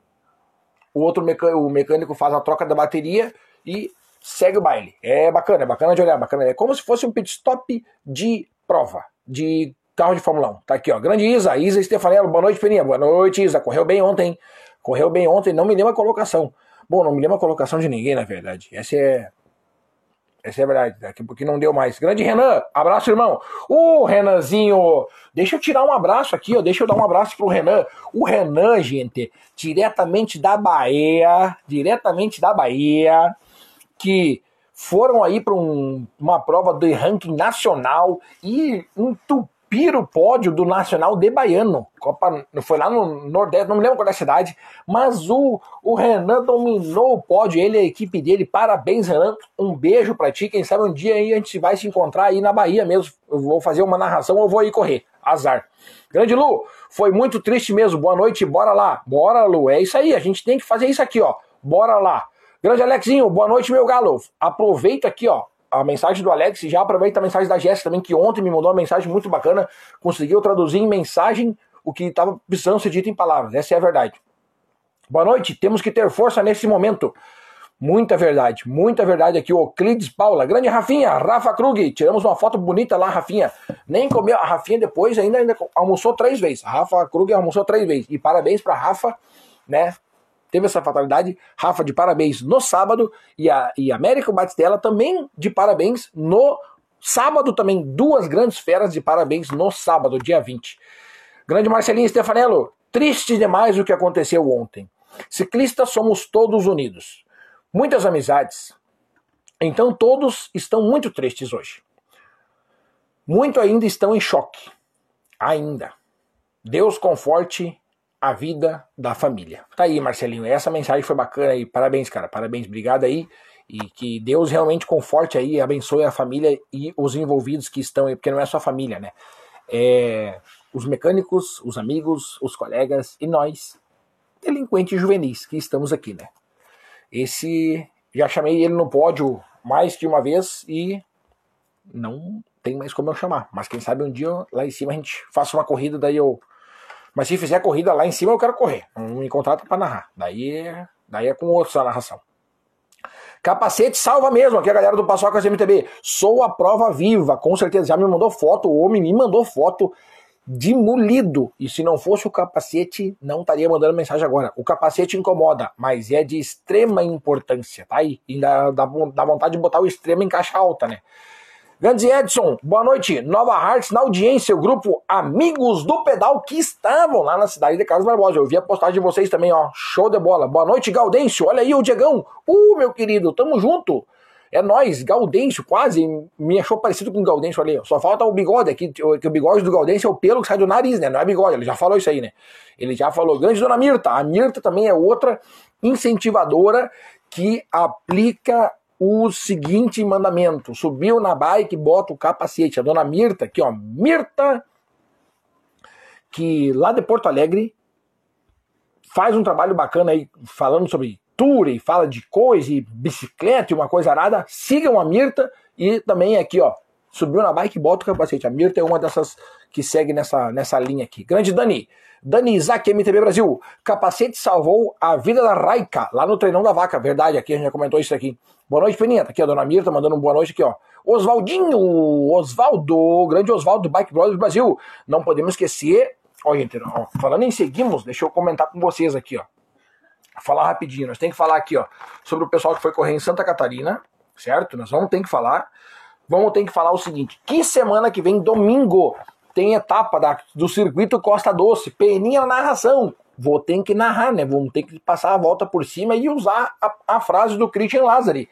Speaker 1: o outro mecânico, o mecânico faz a troca da bateria e segue o baile. É bacana, é bacana de olhar, bacana. É como se fosse um pit stop de prova, de carro de Fórmula 1. Tá aqui, ó. Grande Isa, Isa Stefanello. Boa noite, Peninha. Boa noite, Isa. Correu bem ontem. Correu bem ontem, não me lembro a colocação. Bom, não me lembro a colocação de ninguém, na verdade. Essa é. Essa é a verdade, daqui a pouquinho não deu mais. Grande Renan, abraço, irmão. Ô, Renanzinho, deixa eu tirar um abraço aqui, ó. Deixa eu dar um abraço pro Renan. O Renan, gente, diretamente da Bahia, diretamente da Bahia, que foram aí para um, uma prova de ranking nacional e entupiram o pódio do Nacional de Baiano. Copa, foi lá no Nordeste, não me lembro qual é a cidade, mas o, o Renan dominou o pódio, ele e a equipe dele. Parabéns, Renan. Um beijo para ti. Quem sabe um dia aí a gente vai se encontrar aí na Bahia mesmo. Eu vou fazer uma narração ou vou aí correr. Azar. Grande Lu, foi muito triste mesmo. Boa noite, bora lá. Bora, Lu. É isso aí, a gente tem que fazer isso aqui, ó. Bora lá. Grande Alexinho, boa noite, meu galo. Aproveita aqui, ó, a mensagem do Alex e já aproveita a mensagem da Jéssica também, que ontem me mandou uma mensagem muito bacana. Conseguiu traduzir em mensagem o que estava precisando ser dito em palavras. Essa é a verdade. Boa noite, temos que ter força nesse momento. Muita verdade, muita verdade aqui. O Euclides Paula, grande Rafinha, Rafa Krug, tiramos uma foto bonita lá, Rafinha. Nem comeu, a Rafinha depois ainda, ainda almoçou três vezes. Rafa Krug almoçou três vezes. E parabéns para Rafa, né? Teve essa fatalidade. Rafa, de parabéns no sábado. E a e Américo Batistella também de parabéns no sábado também. Duas grandes feras de parabéns no sábado, dia 20. Grande Marcelinho Stefanello, triste demais o que aconteceu ontem. Ciclistas somos todos unidos. Muitas amizades. Então todos estão muito tristes hoje. Muito ainda estão em choque. Ainda. Deus conforte a vida da família. Tá aí, Marcelinho. Essa mensagem foi bacana aí. Parabéns, cara. Parabéns. Obrigado aí. E que Deus realmente conforte aí, abençoe a família e os envolvidos que estão aí, porque não é só a família, né? É, os mecânicos, os amigos, os colegas e nós, delinquentes juvenis, que estamos aqui, né? Esse, já chamei ele no pódio mais de uma vez e não tem mais como eu chamar. Mas quem sabe um dia lá em cima a gente faça uma corrida, daí eu mas se fizer corrida lá em cima, eu quero correr. Não me contrata para narrar. Daí, é, daí é com outros a narração. Capacete salva mesmo, aqui a galera do Paçoca MTB. Sou a prova viva, com certeza. Já me mandou foto, o homem me mandou foto de molido. E se não fosse o capacete, não estaria mandando mensagem agora. O capacete incomoda, mas é de extrema importância, tá aí? E dá, dá, dá vontade de botar o extremo em caixa alta, né? Grandes Edson, boa noite. Nova Hearts na audiência, o grupo Amigos do Pedal que estavam lá na cidade de Carlos Barbosa. Eu vi a postagem de vocês também, ó. Show de bola. Boa noite, Gaudêncio. Olha aí o Diegão. Uh, meu querido, tamo junto. É nós, Gaudêncio, quase me achou parecido com o Gaudêncio ali. Só falta o bigode aqui, que o bigode do Gaudêncio é o pelo que sai do nariz, né? Não é bigode, ele já falou isso aí, né? Ele já falou. Grande Dona Mirta. A Mirta também é outra incentivadora que aplica o seguinte mandamento: subiu na bike, bota o capacete. A dona Mirta, aqui ó, Mirta, que lá de Porto Alegre faz um trabalho bacana aí falando sobre tour e fala de coisa e bicicleta e uma coisa arada. Sigam a Mirta e também aqui ó, subiu na bike, bota o capacete. A Mirta é uma dessas que segue nessa, nessa linha aqui. Grande Dani, Dani Isaac, MTB Brasil. Capacete salvou a vida da Raika, lá no treinão da vaca. Verdade, aqui a gente já comentou isso aqui. Boa noite, Peninha. Tá aqui a dona Mirta mandando um boa noite aqui, ó. Oswaldinho, Osvaldo, grande Osvaldo do Bike Brothers Brasil. Não podemos esquecer. Ó, gente, ó, falando em seguimos, deixa eu comentar com vocês aqui, ó. Falar rapidinho, nós temos que falar aqui, ó, sobre o pessoal que foi correr em Santa Catarina, certo? Nós vamos ter que falar. Vamos ter que falar o seguinte: que semana que vem, domingo, tem etapa da, do circuito Costa Doce, peninha na narração. Vou ter que narrar, né? Vamos ter que passar a volta por cima e usar a, a frase do Christian Lazari.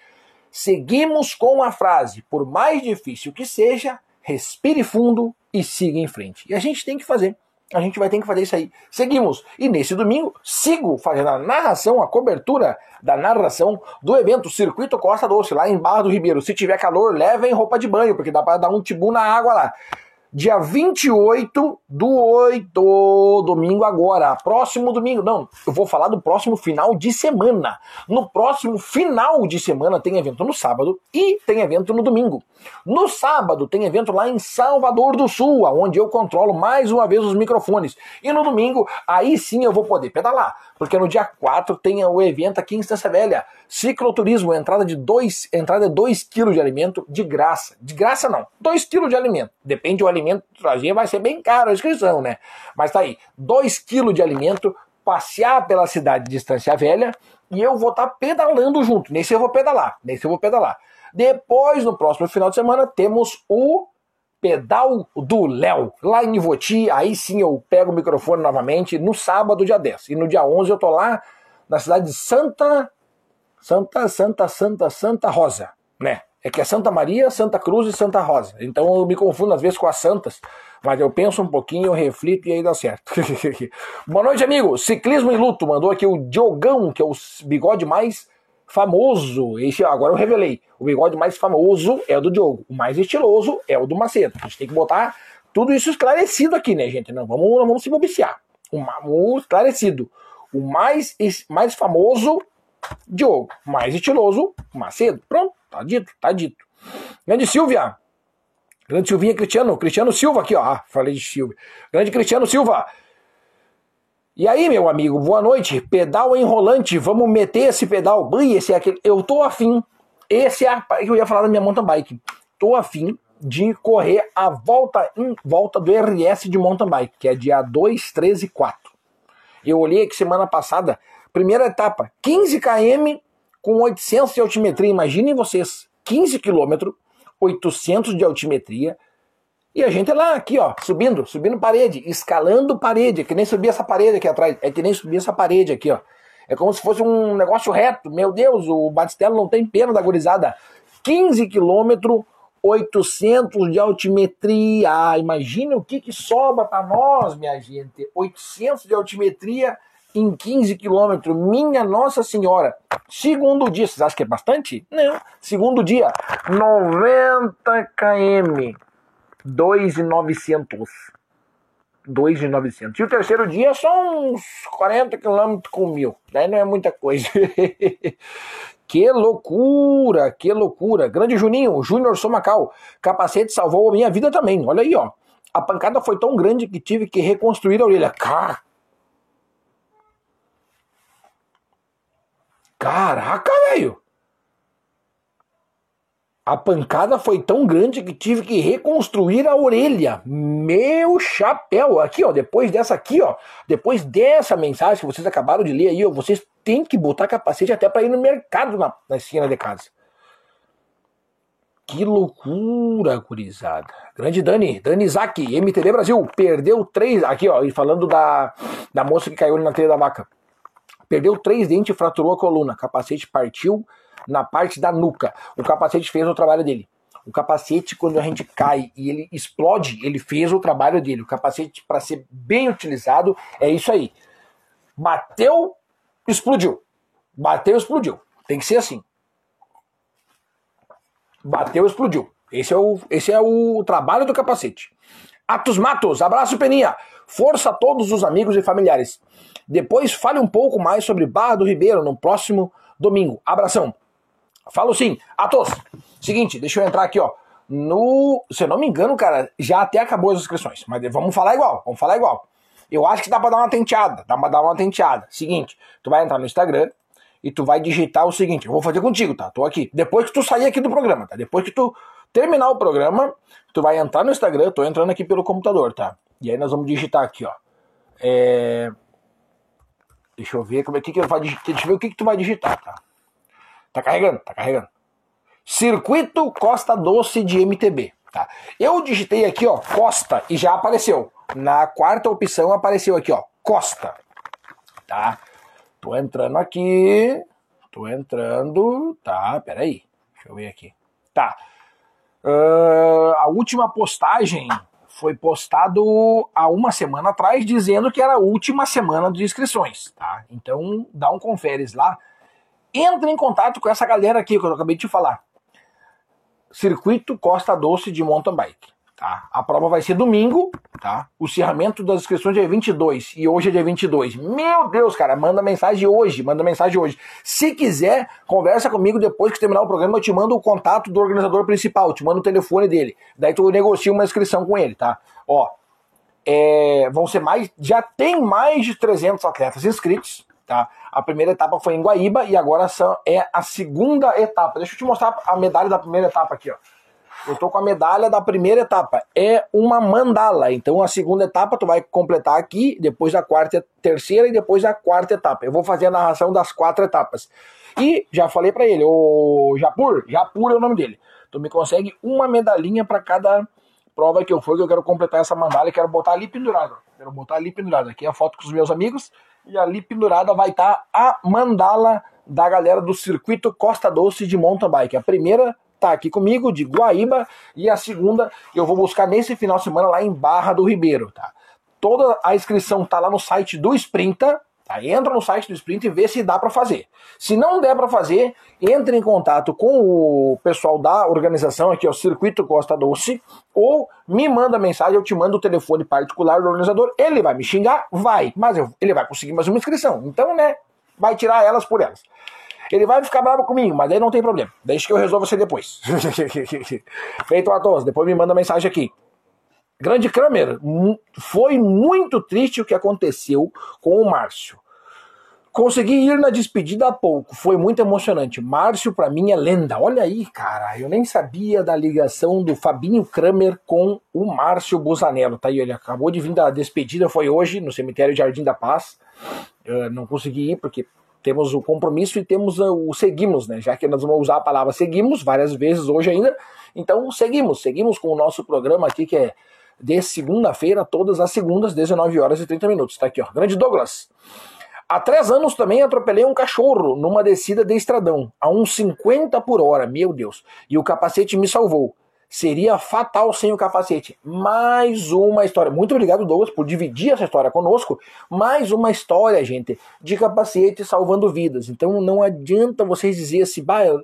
Speaker 1: Seguimos com a frase: por mais difícil que seja, respire fundo e siga em frente. E a gente tem que fazer. A gente vai ter que fazer isso aí. Seguimos. E nesse domingo, sigo fazendo a narração, a cobertura da narração do evento Circuito Costa Doce, lá em Barra do Ribeiro. Se tiver calor, levem roupa de banho, porque dá para dar um tibu na água lá dia 28 do 8, domingo agora, próximo domingo. Não, eu vou falar do próximo final de semana. No próximo final de semana tem evento no sábado e tem evento no domingo. No sábado tem evento lá em Salvador do Sul, onde eu controlo mais uma vez os microfones. E no domingo, aí sim eu vou poder pedalar, porque no dia 4 tem o evento aqui em Estância Velha. Cicloturismo, entrada de 2 entrada de 2 kg de alimento de graça. De graça não, 2 kg de alimento. Depende do alimento que trazer, vai ser bem caro a inscrição, né? Mas tá aí, 2 kg de alimento, passear pela cidade de Estância Velha e eu vou estar tá pedalando junto. Nesse eu vou pedalar, nesse eu vou pedalar. Depois, no próximo final de semana, temos o Pedal do Léo, lá em Ivoti. Aí sim eu pego o microfone novamente no sábado, dia 10. E no dia 11 eu tô lá na cidade de Santa Santa, Santa, Santa, Santa Rosa, né? É que é Santa Maria, Santa Cruz e Santa Rosa. Então eu me confundo às vezes com as santas, mas eu penso um pouquinho, eu reflito e aí dá certo. Boa noite, amigo. Ciclismo em luto. Mandou aqui o Diogão, que é o bigode mais famoso. Esse, agora eu revelei. O bigode mais famoso é o do Diogo. O mais estiloso é o do Macedo. A gente tem que botar tudo isso esclarecido aqui, né, gente? Não vamos, não vamos se bobiciar. O, o esclarecido. O mais, mais famoso Diogo. Mais estiloso, Macedo. Pronto, tá dito, tá dito. Grande Silvia. Grande Silvinha Cristiano. Cristiano Silva aqui, ó. Ah, falei de Silvia. Grande Cristiano Silva. E aí, meu amigo, boa noite. Pedal enrolante, vamos meter esse pedal. Bui, esse é aquele. Eu tô afim. Esse é a que eu ia falar da minha mountain bike. Tô afim de correr a volta em volta do RS de mountain bike, que é dia 2, 13 e 4. Eu olhei aqui semana passada, Primeira etapa, 15 km com 800 de altimetria. Imaginem vocês, 15 km, 800 de altimetria. E a gente lá, aqui, ó, subindo, subindo parede, escalando parede. É que nem subir essa parede aqui atrás. É que nem subir essa parede aqui, ó. É como se fosse um negócio reto. Meu Deus, o Batistello não tem pena da gurizada. 15 km, 800 de altimetria. Imagina o que, que sobra para nós, minha gente. 800 de altimetria em 15 quilômetros. Minha Nossa Senhora. Segundo dia, vocês acham que é bastante? Não. Segundo dia, 90 km. 2,900. 2,900. E o terceiro dia são uns 40 km com mil. Daí não é muita coisa. que loucura, que loucura. Grande Juninho, Júnior Somacal. Capacete salvou a minha vida também. Olha aí, ó. A pancada foi tão grande que tive que reconstruir a orelha. Cara, Caraca, velho! A pancada foi tão grande que tive que reconstruir a orelha. Meu chapéu! Aqui, ó, depois dessa aqui, ó, depois dessa mensagem que vocês acabaram de ler aí, ó, vocês têm que botar capacete até para ir no mercado na, na esquina de casa. Que loucura, gurizada. Grande Dani, Dani Isaac, MTV Brasil, perdeu três. Aqui, ó, e falando da, da moça que caiu na telha da vaca. Perdeu três dentes e fraturou a coluna. Capacete partiu na parte da nuca. O capacete fez o trabalho dele. O capacete, quando a gente cai e ele explode, ele fez o trabalho dele. O capacete, para ser bem utilizado, é isso aí. Bateu, explodiu. Bateu, explodiu. Tem que ser assim. Bateu, explodiu. Esse é o, esse é o trabalho do capacete. Atos Matos, abraço Peninha. Força a todos os amigos e familiares. Depois fale um pouco mais sobre Barra do Ribeiro no próximo domingo. Abração. Falo sim. Atos, seguinte, deixa eu entrar aqui, ó. No, se eu não me engano, cara, já até acabou as inscrições. Mas vamos falar igual, vamos falar igual. Eu acho que dá pra dar uma tenteada, dá pra dar uma tenteada. Seguinte, tu vai entrar no Instagram, e tu vai digitar o seguinte, eu vou fazer contigo, tá? Tô aqui. Depois que tu sair aqui do programa, tá? Depois que tu terminar o programa, tu vai entrar no Instagram, tô entrando aqui pelo computador, tá? E aí nós vamos digitar aqui, ó. É... Deixa eu ver como é que, que eu vou digitar. Deixa eu ver o que, que tu vai digitar, tá? Tá carregando, tá carregando. Circuito Costa Doce de MTB. Tá? Eu digitei aqui, ó, Costa, e já apareceu. Na quarta opção apareceu aqui, ó, Costa. Tá? Tô entrando aqui. Tô entrando. Tá, peraí. Deixa eu ver aqui. Tá. Uh, a última postagem foi postado há uma semana atrás, dizendo que era a última semana de inscrições, tá? Então, dá um conferes lá. Entra em contato com essa galera aqui que eu acabei de te falar. Circuito Costa Doce de Mountain Bike. Tá? A prova vai ser domingo, tá? O encerramento das inscrições é 22 e hoje é dia 22. Meu Deus, cara, manda mensagem hoje, manda mensagem hoje. Se quiser, conversa comigo depois que terminar o programa, eu te mando o contato do organizador principal, te mando o telefone dele. Daí tu negocia uma inscrição com ele, tá? Ó, é, vão ser mais, já tem mais de 300 atletas inscritos, tá? A primeira etapa foi em Guaíba e agora é a segunda etapa. Deixa eu te mostrar a medalha da primeira etapa aqui, ó. Eu tô com a medalha da primeira etapa. É uma mandala. Então a segunda etapa tu vai completar aqui, depois a quarta, terceira e depois a quarta etapa. Eu vou fazer a narração das quatro etapas. E já falei para ele, o Japur, Japur é o nome dele. Tu me consegue uma medalhinha para cada prova que eu for, que eu quero completar essa mandala e quero botar ali pendurada. Quero botar ali pendurada. Aqui é a foto com os meus amigos e ali pendurada vai estar tá a mandala da galera do circuito Costa Doce de mountain bike. A primeira tá aqui comigo, de Guaíba, e a segunda eu vou buscar nesse final de semana lá em Barra do Ribeiro, tá? Toda a inscrição tá lá no site do Sprinta, tá? Entra no site do Sprint e vê se dá para fazer. Se não der para fazer, entre em contato com o pessoal da organização aqui, o Circuito Costa Doce, ou me manda mensagem, eu te mando o telefone particular do organizador, ele vai me xingar, vai, mas eu, ele vai conseguir mais uma inscrição. Então, né, vai tirar elas por elas. Ele vai ficar bravo comigo, mas daí não tem problema. Deixa que eu resolvo você depois. Feito a todos, depois me manda mensagem aqui. Grande Kramer, foi muito triste o que aconteceu com o Márcio. Consegui ir na despedida há pouco, foi muito emocionante. Márcio, para mim, é lenda. Olha aí, cara, eu nem sabia da ligação do Fabinho Kramer com o Márcio Busanello. Tá aí, ele acabou de vir da despedida, foi hoje no cemitério Jardim da Paz. Eu não consegui ir porque temos o compromisso e temos o seguimos, né? Já que nós vamos usar a palavra seguimos várias vezes hoje ainda. Então, seguimos, seguimos com o nosso programa aqui que é de segunda-feira, todas as segundas, 19 horas e 30 minutos. Tá aqui, ó. Grande Douglas. Há três anos também atropelei um cachorro numa descida de estradão, a uns 50 por hora, meu Deus. E o capacete me salvou seria fatal sem o capacete. Mais uma história. Muito obrigado, Douglas, por dividir essa história conosco. Mais uma história, gente, de capacete salvando vidas. Então não adianta vocês dizer assim, bah, eu,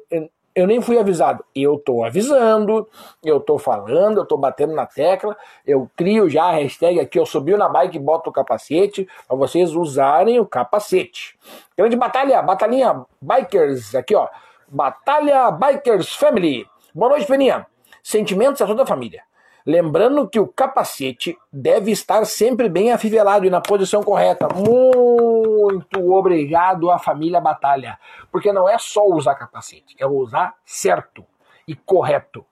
Speaker 1: eu nem fui avisado. Eu tô avisando, eu tô falando, eu tô batendo na tecla, eu crio já a hashtag aqui, eu subi na bike e boto o capacete, para vocês usarem o capacete. Grande batalha, batalhinha Bikers, aqui ó, Batalha Bikers Family. Boa noite, Peninha. Sentimentos a toda a família. Lembrando que o capacete deve estar sempre bem afivelado e na posição correta. Muito obrigado à família Batalha. Porque não é só usar capacete, é usar certo. e correto.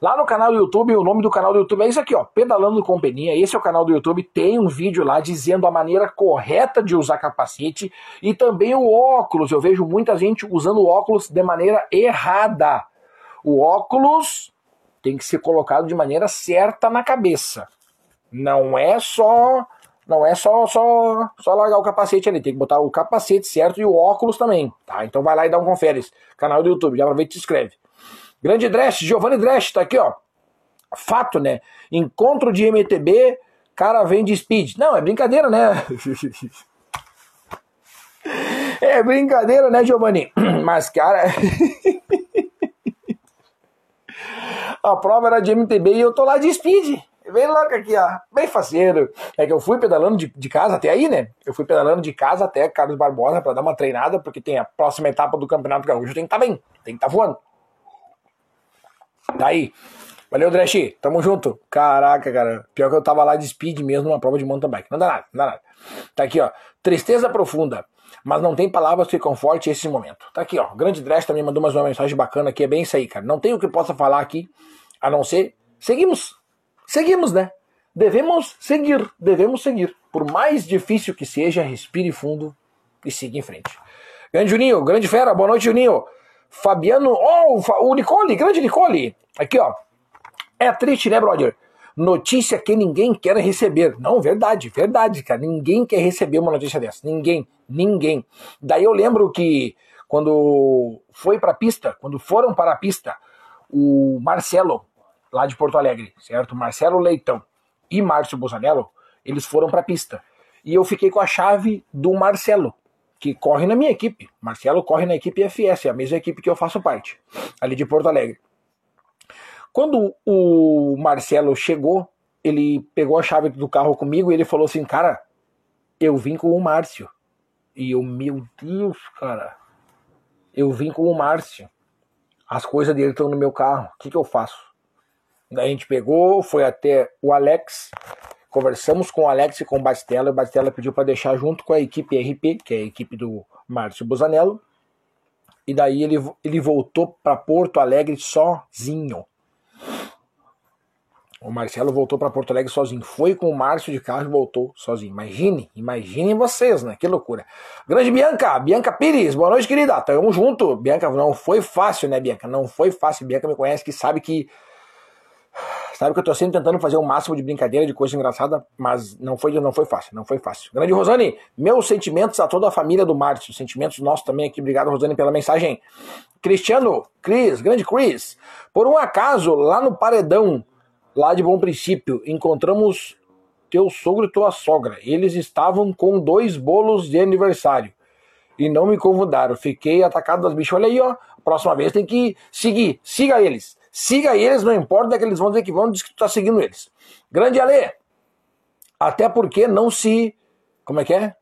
Speaker 1: Lá no canal do YouTube, o nome do canal do YouTube é isso aqui, ó, Pedalando com Peninha. Esse é o canal do YouTube, tem um vídeo lá dizendo a maneira correta de usar capacete e também o óculos. Eu vejo muita gente usando óculos de maneira errada. O óculos tem que ser colocado de maneira certa na cabeça. Não é só não é só, só, só largar o capacete ali, tem que botar o capacete certo e o óculos também, tá? Então vai lá e dá um confere. Canal do YouTube, já aproveita e se inscreve. Grande Dresch, Giovanni Dresch, tá aqui, ó. Fato, né? Encontro de MTB, cara vem de speed. Não, é brincadeira, né? é brincadeira, né, Giovanni? Mas, cara. a prova era de MTB e eu tô lá de speed. Bem louco aqui, ó. Bem faceiro. É que eu fui pedalando de, de casa até aí, né? Eu fui pedalando de casa até Carlos Barbosa para dar uma treinada, porque tem a próxima etapa do Campeonato Gaúcho. Tem que estar tá bem, tem que estar tá voando. Daí. Valeu, Dresh. Tamo junto. Caraca, cara. Pior que eu tava lá de speed mesmo numa prova de mountain bike. Não dá nada, não dá nada. Tá aqui, ó. Tristeza profunda. Mas não tem palavras que conforte esse momento. Tá aqui, ó. Grande Dresh também mandou mais uma mensagem bacana aqui. É bem isso aí, cara. Não tem o que possa falar aqui a não ser. Seguimos. Seguimos, né? Devemos seguir. Devemos seguir. Por mais difícil que seja, respire fundo e siga em frente. Grande Juninho, grande fera. Boa noite, Juninho. Fabiano, oh, o Nicole, grande Nicole. Aqui, ó. É triste, né, brother? Notícia que ninguém quer receber. Não, verdade, verdade, cara. Ninguém quer receber uma notícia dessa. Ninguém, ninguém. Daí eu lembro que quando foi para a pista, quando foram para a pista, o Marcelo, lá de Porto Alegre, certo? Marcelo Leitão e Márcio Busanello, eles foram para a pista. E eu fiquei com a chave do Marcelo que corre na minha equipe. Marcelo corre na equipe FS, é a mesma equipe que eu faço parte, ali de Porto Alegre. Quando o Marcelo chegou, ele pegou a chave do carro comigo e ele falou assim: Cara, eu vim com o Márcio. E eu, meu Deus, cara, eu vim com o Márcio. As coisas dele estão no meu carro. O que, que eu faço? Daí a gente pegou, foi até o Alex, Conversamos com o Alex e com o Bastella. O Bastella pediu para deixar junto com a equipe RP, que é a equipe do Márcio Busanello. E daí ele, ele voltou para Porto Alegre sozinho. O Marcelo voltou para Porto Alegre sozinho. Foi com o Márcio de carro e voltou sozinho. Imagine, imaginem vocês, né? Que loucura. Grande Bianca, Bianca Pires, boa noite, querida. Tamo junto. Bianca, não foi fácil, né, Bianca? Não foi fácil. Bianca me conhece que sabe que Sabe que eu tô sempre tentando fazer o máximo de brincadeira, de coisa engraçada, mas não foi, não foi fácil, não foi fácil. Grande Rosane, meus sentimentos a toda a família do Márcio, sentimentos nossos também aqui. Obrigado, Rosane, pela mensagem. Cristiano, Cris, grande Cris. Por um acaso, lá no paredão, lá de Bom Princípio, encontramos teu sogro e tua sogra. Eles estavam com dois bolos de aniversário e não me convidaram. Fiquei atacado das bichas. Olha aí, ó. Próxima vez tem que seguir. Siga eles. Siga eles, não importa que eles vão dizer que vão, diz que tu tá seguindo eles. Grande Ale! Até porque não se. Como é que é?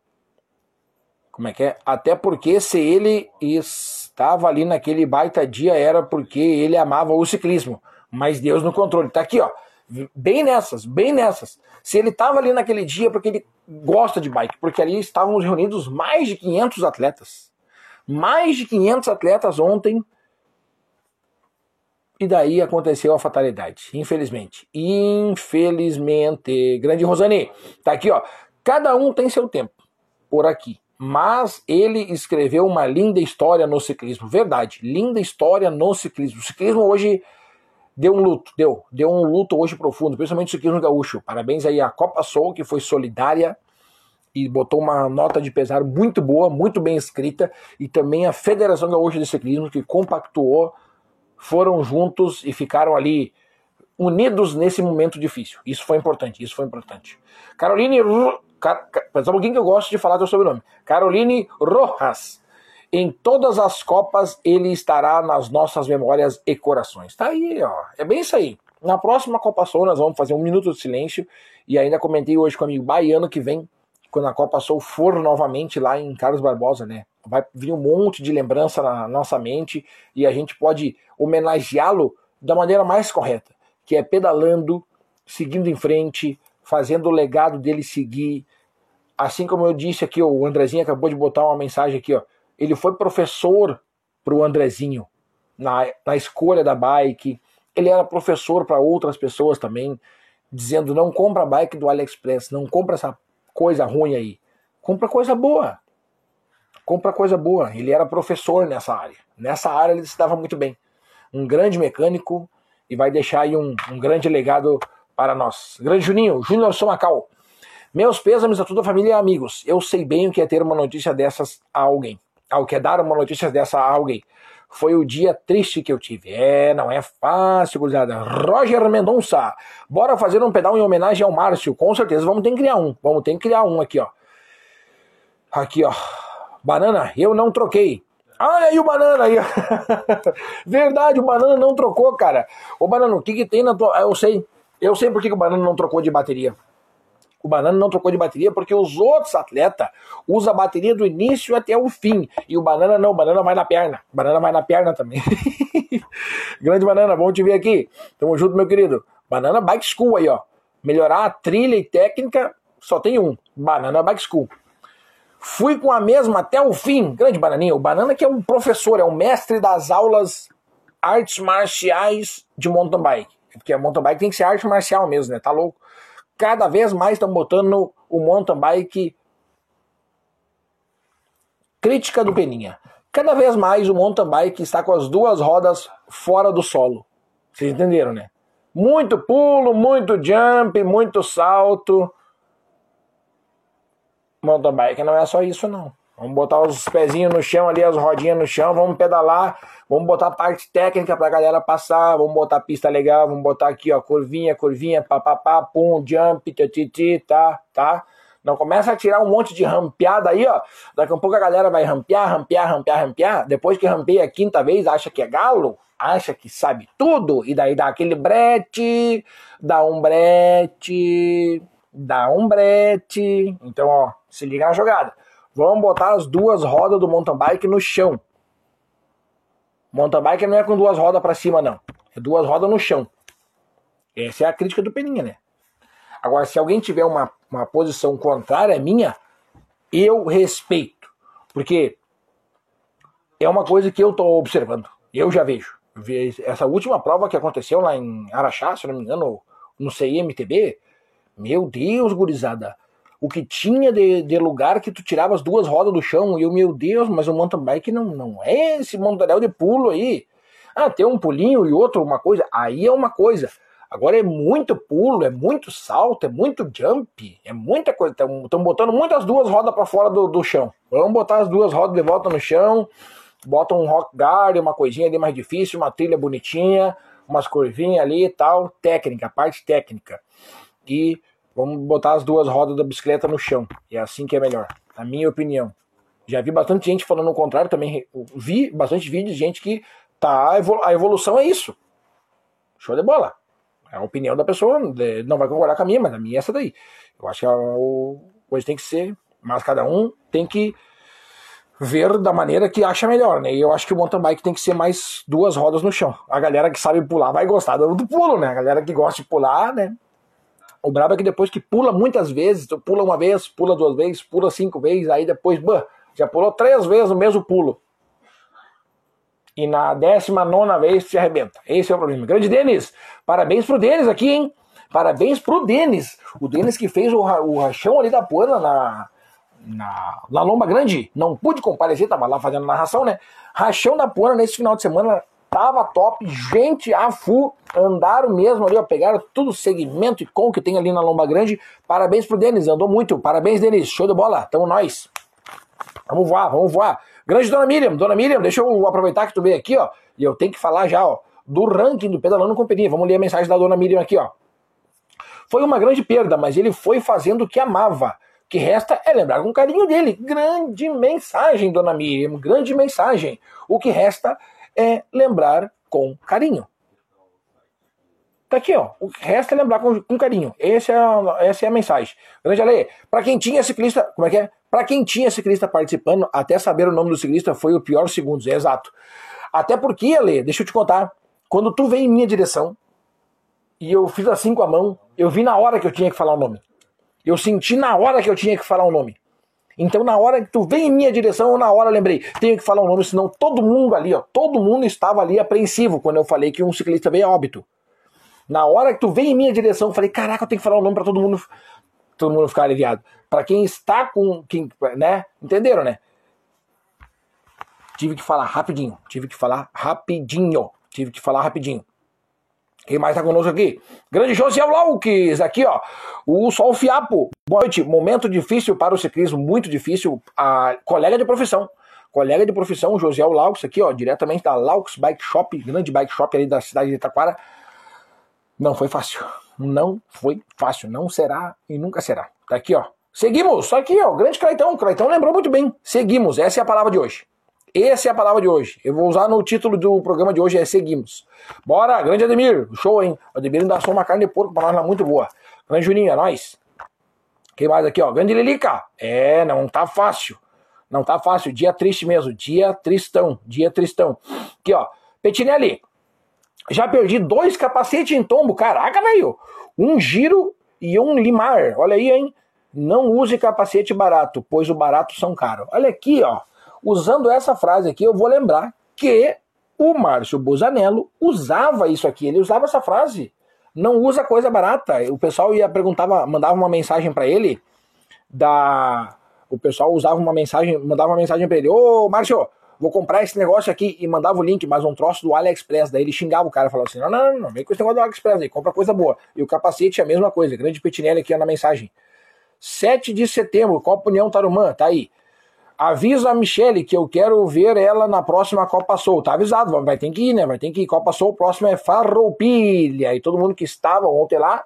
Speaker 1: Como é que é? Até porque se ele estava ali naquele baita dia era porque ele amava o ciclismo. Mas Deus no controle. Tá aqui, ó. Bem nessas, bem nessas. Se ele estava ali naquele dia porque ele gosta de bike, porque ali estávamos reunidos mais de 500 atletas. Mais de 500 atletas ontem e daí aconteceu a fatalidade, infelizmente. Infelizmente. Grande Rosani, tá aqui, ó. Cada um tem seu tempo por aqui. Mas ele escreveu uma linda história no ciclismo. Verdade, linda história no ciclismo. O ciclismo hoje deu um luto, deu, deu um luto hoje profundo, principalmente o ciclismo gaúcho. Parabéns aí à Copa Soul, que foi solidária e botou uma nota de pesar muito boa, muito bem escrita, e também a Federação Gaúcha de Ciclismo, que compactuou foram juntos e ficaram ali unidos nesse momento difícil. Isso foi importante, isso foi importante. Caroline, Car... pouquinho que eu gosto de falar do sobrenome. Caroline Rojas. Em todas as copas ele estará nas nossas memórias e corações. Tá aí, ó. É bem isso aí. Na próxima Copa Soul nós vamos fazer um minuto de silêncio e ainda comentei hoje com o amigo baiano que vem quando a Copa Soul for novamente lá em Carlos Barbosa, né? Vai vir um monte de lembrança na nossa mente e a gente pode homenageá-lo da maneira mais correta, que é pedalando, seguindo em frente, fazendo o legado dele seguir. Assim como eu disse aqui, o Andrezinho acabou de botar uma mensagem aqui, ó. Ele foi professor pro Andrezinho. na, na escolha da bike. Ele era professor para outras pessoas também, dizendo: não compra bike do AliExpress, não compra essa coisa ruim aí. Compra coisa boa. Compra coisa boa. Ele era professor nessa área. Nessa área ele se dava muito bem. Um grande mecânico e vai deixar aí um, um grande legado para nós. Grande Juninho, Júnior Somacal. Meus pêsames a toda a família e amigos. Eu sei bem o que é ter uma notícia dessas a alguém. Ao é dar uma notícia dessa a alguém. Foi o dia triste que eu tive. É, não é fácil, gurizada. Roger Mendonça. Bora fazer um pedal em homenagem ao Márcio. Com certeza vamos ter que criar um. Vamos ter que criar um aqui, ó. Aqui, ó. Banana, eu não troquei. Olha aí o banana aí. Verdade, o banana não trocou, cara. Ô banana, o que, que tem na tua. Eu sei. Eu sei por que o banana não trocou de bateria. O Banana não trocou de bateria porque os outros atletas usam a bateria do início até o fim. E o Banana não, o Banana vai na perna. O Banana vai na perna também. Grande Banana, vamos te ver aqui. Tamo junto, meu querido. Banana Bike School aí, ó. Melhorar a trilha e técnica, só tem um. Banana Bike School. Fui com a mesma até o fim. Grande Bananinha. O Banana que é um professor, é um mestre das aulas artes marciais de mountain bike. Porque a mountain bike tem que ser arte marcial mesmo, né? Tá louco? Cada vez mais estão botando o mountain bike crítica do Peninha. Cada vez mais o mountain bike está com as duas rodas fora do solo. Vocês entenderam, né? Muito pulo, muito jump, muito salto. Mountain bike não é só isso não. Vamos botar os pezinhos no chão ali, as rodinhas no chão, vamos pedalar, vamos botar parte técnica pra galera passar, vamos botar pista legal, vamos botar aqui, ó, curvinha, curvinha, papapá, pum, jump, tititi, tá, tá? Não começa a tirar um monte de rampeada aí, ó. Daqui a pouco a galera vai rampear, rampear, rampear, rampear. Depois que rampeia a quinta vez, acha que é galo, acha que sabe tudo, e daí dá aquele brete, dá um brete, dá um brete. Então, ó, se liga na jogada. Vamos botar as duas rodas do mountain bike no chão. Mountain bike não é com duas rodas para cima, não. É duas rodas no chão. Essa é a crítica do Peninha, né? Agora, se alguém tiver uma, uma posição contrária à minha, eu respeito. Porque é uma coisa que eu estou observando. Eu já vejo. Essa última prova que aconteceu lá em Araxá, se não me engano, no CIMTB, meu Deus, gurizada o que tinha de, de, lugar que tu tirava as duas rodas do chão. E eu, meu Deus, mas o mountain bike não, não é esse montanel de pulo aí. Ah, tem um pulinho e outro, uma coisa. Aí é uma coisa. Agora é muito pulo, é muito salto, é muito jump, é muita coisa. Estão botando muitas duas rodas para fora do, do chão. Vamos botar as duas rodas de volta no chão. Bota um rock guard, uma coisinha ali mais difícil, uma trilha bonitinha, umas curvinhas ali e tal. Técnica, parte técnica. E Vamos botar as duas rodas da bicicleta no chão. É assim que é melhor, na minha opinião. Já vi bastante gente falando o contrário, também vi bastante vídeos de gente que tá a evolução é isso. Show de bola. É a opinião da pessoa, não vai concordar com a minha, mas a minha é essa daí. Eu acho que a coisa tem que ser, mas cada um tem que ver da maneira que acha melhor, né? E eu acho que o mountain bike tem que ser mais duas rodas no chão. A galera que sabe pular vai gostar do pulo, né? A galera que gosta de pular, né? O brabo é que depois que pula muitas vezes, tu pula uma vez, pula duas vezes, pula cinco vezes, aí depois, bah, já pulou três vezes o mesmo pulo. E na décima nona vez se arrebenta. Esse é o problema. Grande Denis, parabéns pro Denis aqui, hein? Parabéns pro Denis. O Denis que fez o, o rachão ali da Puana na, na, na Lomba Grande. Não pude comparecer, tava lá fazendo narração, né? Rachão da Puana nesse final de semana tava top, gente a full, andaram mesmo ali, ó, pegaram tudo o segmento e com que tem ali na Lomba Grande. Parabéns pro Denis, andou muito. Parabéns, Denis, show de bola, tamo nós. Vamos voar, vamos voar. Grande Dona Miriam, Dona Miriam, deixa eu aproveitar que tu veio aqui, ó, e eu tenho que falar já, ó, do ranking do Pedalando Companhia. Vamos ler a mensagem da Dona Miriam aqui, ó. Foi uma grande perda, mas ele foi fazendo o que amava. O que resta é lembrar com carinho dele. Grande mensagem, Dona Miriam, grande mensagem. O que resta é lembrar com carinho. Tá aqui, ó. O resto é lembrar com, com carinho. Esse é, essa é a mensagem. Grande Ale, para quem tinha ciclista, como é que é? Para quem tinha ciclista participando, até saber o nome do ciclista foi o pior segundos, é exato. Até porque, Ale, deixa eu te contar, quando tu veio em minha direção e eu fiz assim com a mão, eu vi na hora que eu tinha que falar o nome. Eu senti na hora que eu tinha que falar o nome. Então, na hora que tu vem em minha direção, eu na hora lembrei, tenho que falar o um nome, senão todo mundo ali, ó, todo mundo estava ali apreensivo quando eu falei que um ciclista veio a óbito. Na hora que tu vem em minha direção, eu falei, caraca, eu tenho que falar o nome para todo mundo, todo mundo ficar aliviado. Para quem está com, quem, né? Entenderam, né? Tive que falar rapidinho, tive que falar rapidinho, tive que falar rapidinho. Quem mais tá conosco aqui? Grande Josiel Lauques, aqui ó. O Sol Fiapo. Boa noite. Momento difícil para o ciclismo, muito difícil. A colega de profissão. Colega de profissão, Josiel Lauques, aqui ó, diretamente da Laux Bike Shop, grande bike shop ali da cidade de Itaquara. Não foi fácil. Não foi fácil. Não será e nunca será. Tá aqui ó. Seguimos. Tá aqui ó. Grande Claitão. Claitão lembrou muito bem. Seguimos. Essa é a palavra de hoje. Essa é a palavra de hoje. Eu vou usar no título do programa de hoje, é Seguimos. Bora, grande Ademir. Show, hein? O Ademir ainda assou uma carne de porco pra nós lá, muito boa. Grande Juninho, é nóis. Quem mais aqui, ó? Grande Lilica. É, não tá fácil. Não tá fácil. Dia triste mesmo. Dia tristão. Dia tristão. Aqui, ó. Petinelli. Já perdi dois capacetes em tombo. Caraca, velho. Um giro e um limar. Olha aí, hein? Não use capacete barato, pois o barato são caros. Olha aqui, ó. Usando essa frase aqui, eu vou lembrar que o Márcio Busanello usava isso aqui, ele usava essa frase. Não usa coisa barata. O pessoal ia perguntava, mandava uma mensagem para ele da o pessoal usava uma mensagem, mandava uma mensagem para ele: "Ô, Márcio, vou comprar esse negócio aqui" e mandava o link, mas um troço do AliExpress. Daí ele xingava o cara, falava assim: "Não, não, não, não vem com esse negócio do AliExpress aí, compra coisa boa". E o capacete é a mesma coisa. Grande Petinelli aqui na mensagem. 7 de setembro, Copa União Tarumã, tá aí. Avisa a Michele que eu quero ver ela na próxima Copa Soul. Tá avisado, vai ter que ir, né? Vai ter que ir. Copa Soul, próximo é Farroupilha. E todo mundo que estava ontem lá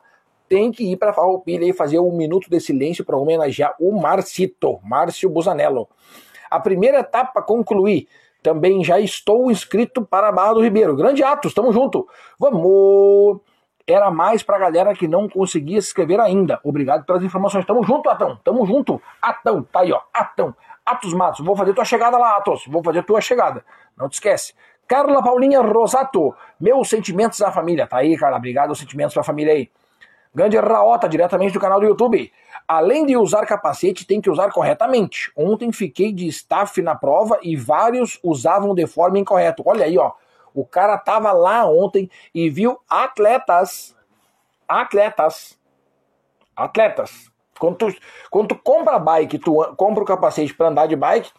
Speaker 1: tem que ir para Farroupilha e fazer um minuto de silêncio para homenagear o Marcito, Márcio Busanello. A primeira etapa concluí. Também já estou inscrito para a Barra do Ribeiro. Grande Atos, tamo junto. Vamos! Era mais pra galera que não conseguia se inscrever ainda. Obrigado pelas informações. Tamo junto, Atão. Tamo junto. Atão, tá aí, ó. Atão. Atos Matos, vou fazer tua chegada lá, Atos. Vou fazer tua chegada. Não te esquece. Carla Paulinha Rosato, meus sentimentos à família. Tá aí, cara. Obrigado, sentimentos pra família aí. Grande Raota, diretamente do canal do YouTube. Além de usar capacete, tem que usar corretamente. Ontem fiquei de staff na prova e vários usavam de forma incorreta. Olha aí, ó. O cara tava lá ontem e viu atletas. Atletas. Atletas quando tu, quando tu compra bike, tu compra o capacete para andar de bike,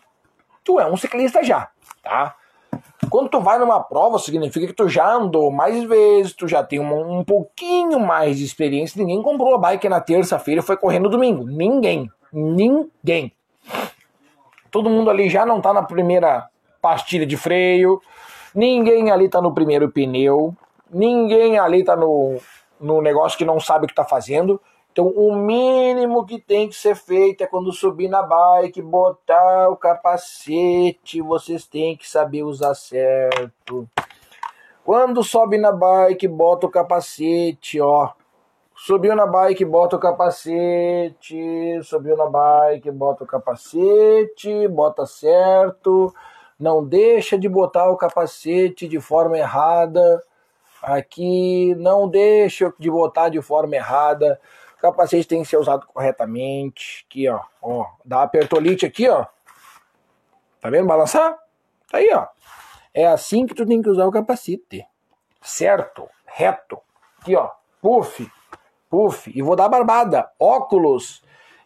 Speaker 1: tu é um ciclista já, tá? Quando tu vai numa prova, significa que tu já andou mais vezes, tu já tem um, um pouquinho mais de experiência. Ninguém comprou a bike na terça-feira e foi correndo no domingo. Ninguém. Ninguém. Todo mundo ali já não tá na primeira pastilha de freio. Ninguém ali tá no primeiro pneu. Ninguém ali tá no, no negócio que não sabe o que tá fazendo. Então, o mínimo que tem que ser feito é quando subir na bike, botar o capacete, vocês têm que saber usar certo. Quando sobe na bike, bota o capacete, ó. Subiu na bike, bota o capacete. Subiu na bike, bota o capacete, bota certo. Não deixa de botar o capacete de forma errada. Aqui, não deixa de botar de forma errada. Capacete tem que ser usado corretamente. Aqui, ó. ó dá apertolite aqui, ó. Tá vendo balançar? Tá aí, ó. É assim que tu tem que usar o capacete. Certo, reto. Aqui, ó. Puff, puff. E vou dar barbada. Óculos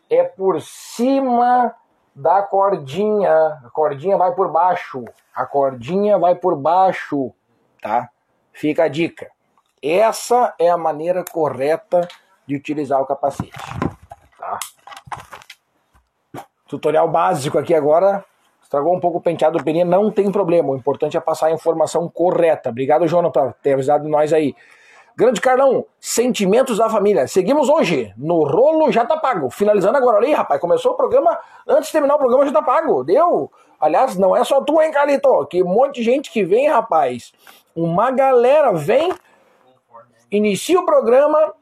Speaker 1: é por cima da cordinha. A cordinha vai por baixo. A cordinha vai por baixo, tá? Fica a dica. Essa é a maneira correta de utilizar o capacete. Tá? Tutorial básico aqui agora. Estragou um pouco o penteado do peninha, não tem problema. O importante é passar a informação correta. Obrigado, Jonas, por ter avisado nós aí. Grande Carlão, sentimentos da família. Seguimos hoje no rolo já tá pago. Finalizando agora. Aí, rapaz, começou o programa. Antes de terminar o programa já tá pago. Deu? Aliás, não é só tu, hein, Carlito? Que um monte de gente que vem, rapaz. Uma galera vem, inicia o programa,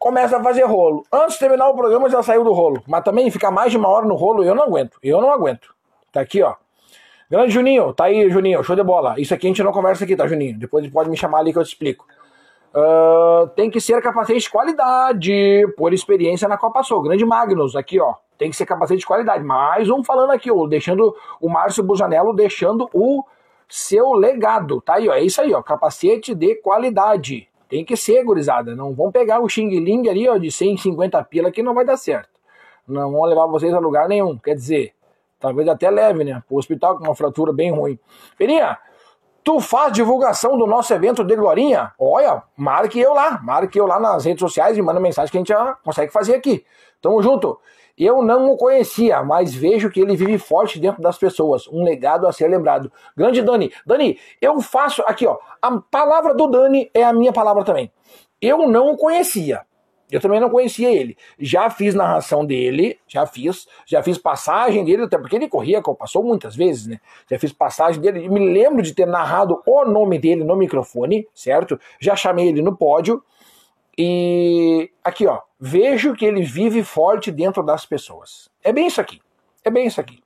Speaker 1: começa a fazer rolo. Antes de terminar o programa já saiu do rolo. Mas também ficar mais de uma hora no rolo eu não aguento. Eu não aguento. Tá aqui, ó. Grande Juninho, tá aí, Juninho, show de bola. Isso aqui a gente não conversa aqui, tá, Juninho? Depois pode me chamar ali que eu te explico. Uh, tem que ser capacete de qualidade, por experiência na Copa Sul. Grande Magnus, aqui ó, tem que ser capacete de qualidade. Mais um falando aqui, ó, deixando o Márcio Bujanello deixando o seu legado. Tá aí, ó, é isso aí, ó, capacete de qualidade. Tem que ser, gurizada. Não vão pegar o Xing Ling ali, ó, de 150 pila que não vai dar certo. Não vão levar vocês a lugar nenhum. Quer dizer, talvez até leve, né? Pro hospital com uma fratura bem ruim. Peninha, Tu faz divulgação do nosso evento de Glorinha? Olha, marque eu lá, marque eu lá nas redes sociais e manda mensagem que a gente já consegue fazer aqui. Tamo junto. Eu não o conhecia, mas vejo que ele vive forte dentro das pessoas. Um legado a ser lembrado. Grande Dani. Dani, eu faço. Aqui, ó. A palavra do Dani é a minha palavra também. Eu não o conhecia. Eu também não conhecia ele. Já fiz narração dele, já fiz, já fiz passagem dele, até porque ele corria, passou muitas vezes, né? Já fiz passagem dele, me lembro de ter narrado o nome dele no microfone, certo? Já chamei ele no pódio. E aqui, ó, vejo que ele vive forte dentro das pessoas. É bem isso aqui. É bem isso aqui.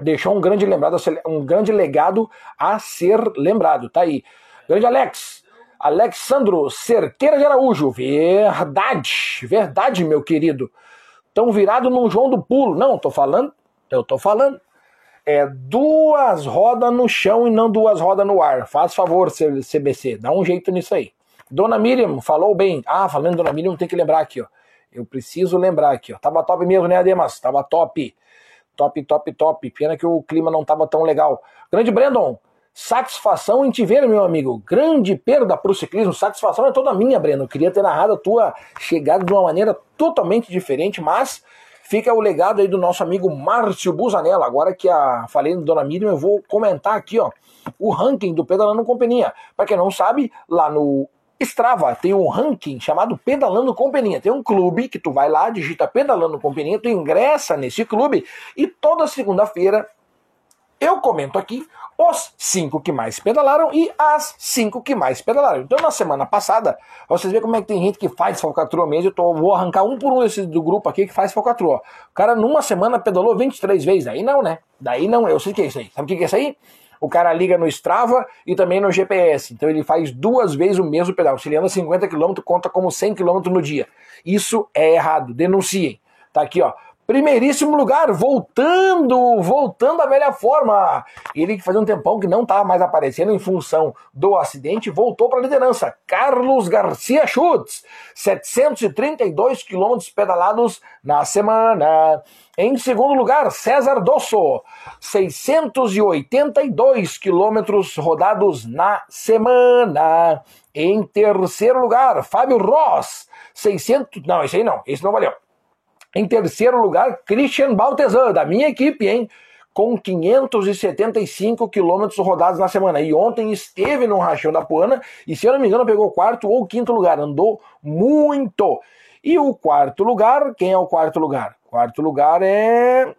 Speaker 1: Deixou um grande lembrado, um grande legado a ser lembrado. Tá aí. Grande Alex, Alexandro Cerqueira de Araújo, verdade, verdade, meu querido. Tão virado num João do Pulo. Não, tô falando, eu tô falando. É duas rodas no chão e não duas rodas no ar. Faz favor, CBC, dá um jeito nisso aí. Dona Miriam falou bem. Ah, falando Dona Miriam, tem que lembrar aqui, ó. Eu preciso lembrar aqui, ó. Tava top mesmo, né, Ademas? Tava top. Top, top, top. Pena que o clima não tava tão legal. Grande Brandon, Satisfação em te ver, meu amigo. Grande perda para o ciclismo. Satisfação é toda minha. Eu queria ter narrado a tua chegada de uma maneira totalmente diferente, mas fica o legado aí do nosso amigo Márcio Busanella. Agora que a falei do Dona Miriam, eu vou comentar aqui, ó, o ranking do Pedalando Companhia. Para quem não sabe, lá no Strava tem um ranking chamado Pedalando Companhia. Tem um clube que tu vai lá, digita Pedalando Companhia, tu ingressa nesse clube e toda segunda-feira eu comento aqui os cinco que mais pedalaram e as cinco que mais pedalaram. Então, na semana passada, vocês veem como é que tem gente que faz falcatrua mesmo. Eu tô, vou arrancar um por um esse do grupo aqui que faz falcatrua. O cara, numa semana, pedalou 23 vezes. Daí não, né? Daí não, eu sei o que é isso aí. Sabe o que é isso aí? O cara liga no Strava e também no GPS. Então ele faz duas vezes o mesmo pedal. Se ele anda 50 km, conta como 100 km no dia. Isso é errado. Denunciem. Tá aqui, ó. Primeiríssimo lugar, voltando, voltando à velha forma. Ele que fazia um tempão que não estava mais aparecendo em função do acidente, voltou para a liderança. Carlos Garcia Schutz, 732 quilômetros pedalados na semana. Em segundo lugar, César Dosso, 682 quilômetros rodados na semana. Em terceiro lugar, Fábio Ross, 600. Não, esse aí não, esse não valeu. Em terceiro lugar, Christian Baltesan, da minha equipe, hein? Com 575 quilômetros rodados na semana. E ontem esteve no Rachão da Puana e, se eu não me engano, pegou quarto ou quinto lugar. Andou muito. E o quarto lugar, quem é o quarto lugar? Quarto lugar é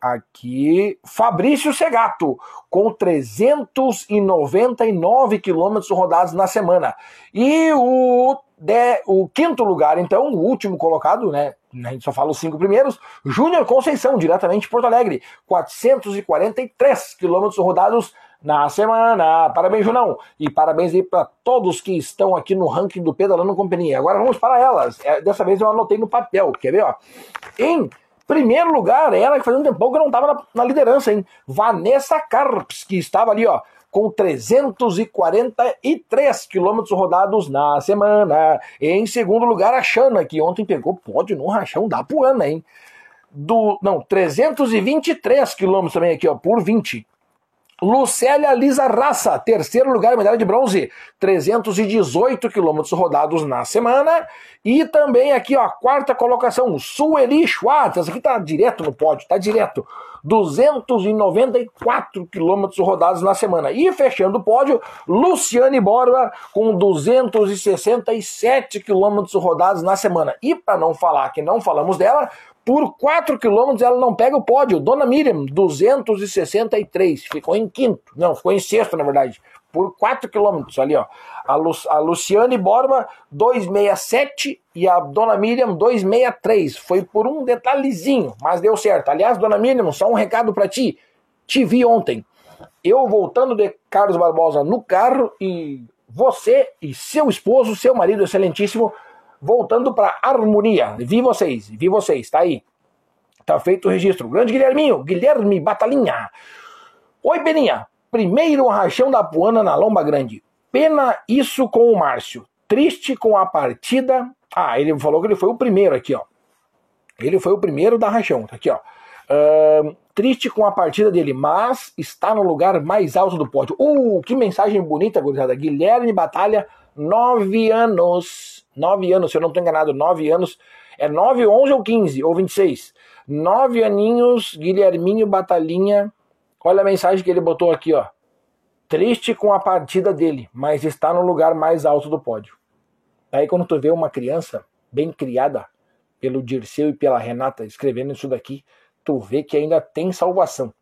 Speaker 1: aqui Fabrício Segato, com 399 quilômetros rodados na semana. E o, de, o quinto lugar, então, o último colocado, né? a gente só fala os cinco primeiros, Júnior Conceição, diretamente de Porto Alegre, 443 quilômetros rodados na semana. Parabéns, Junão. E parabéns aí para todos que estão aqui no ranking do Pedalando Companhia. Agora vamos para elas. É, dessa vez eu anotei no papel, quer ver? Ó? Em primeiro lugar, ela que fazia um tempão que não estava na, na liderança, hein? Vanessa Carps, que estava ali, ó, com 343 quilômetros rodados na semana. Em segundo lugar, a Xana, que ontem pegou pódio no rachão da Puana, hein? Do, não, 323 quilômetros também aqui, ó, por 20. Lucélia Lisa Raça, terceiro lugar, medalha de bronze, 318 quilômetros rodados na semana. E também aqui, ó, quarta colocação, Sueli Schwartz, essa aqui tá direto no pódio, tá direto. 294 quilômetros rodados na semana. E fechando o pódio, Luciane Borba com 267 quilômetros rodados na semana. E para não falar que não falamos dela, por 4 quilômetros ela não pega o pódio. Dona Miriam, 263. Ficou em quinto. Não, ficou em sexto, na verdade. Por 4 quilômetros ali, ó. A, Lu, a Luciane Borba, 267 e a Dona Miriam, 263. Foi por um detalhezinho, mas deu certo. Aliás, Dona Miriam, só um recado para ti. Te vi ontem. Eu voltando de Carlos Barbosa no carro e você e seu esposo, seu marido excelentíssimo, voltando para harmonia. Vi vocês, vi vocês, tá aí. Tá feito o registro. Grande Guilherminho, Guilherme Batalinha. Oi, Beninha. Primeiro rachão da Puana na Lomba Grande. Pena isso com o Márcio. Triste com a partida. Ah, ele falou que ele foi o primeiro aqui, ó. Ele foi o primeiro da rachão. Tá aqui, ó. Uh, triste com a partida dele, mas está no lugar mais alto do pódio. Uh, que mensagem bonita, gurizada. Guilherme Batalha, nove anos. Nove anos, se eu não estou enganado, nove anos. É nove, onze ou quinze, ou vinte e seis. Nove aninhos, Guilherminho Batalhinha. Olha a mensagem que ele botou aqui, ó. Triste com a partida dele, mas está no lugar mais alto do pódio. Aí quando tu vê uma criança bem criada pelo Dirceu e pela Renata escrevendo isso daqui, tu vê que ainda tem salvação.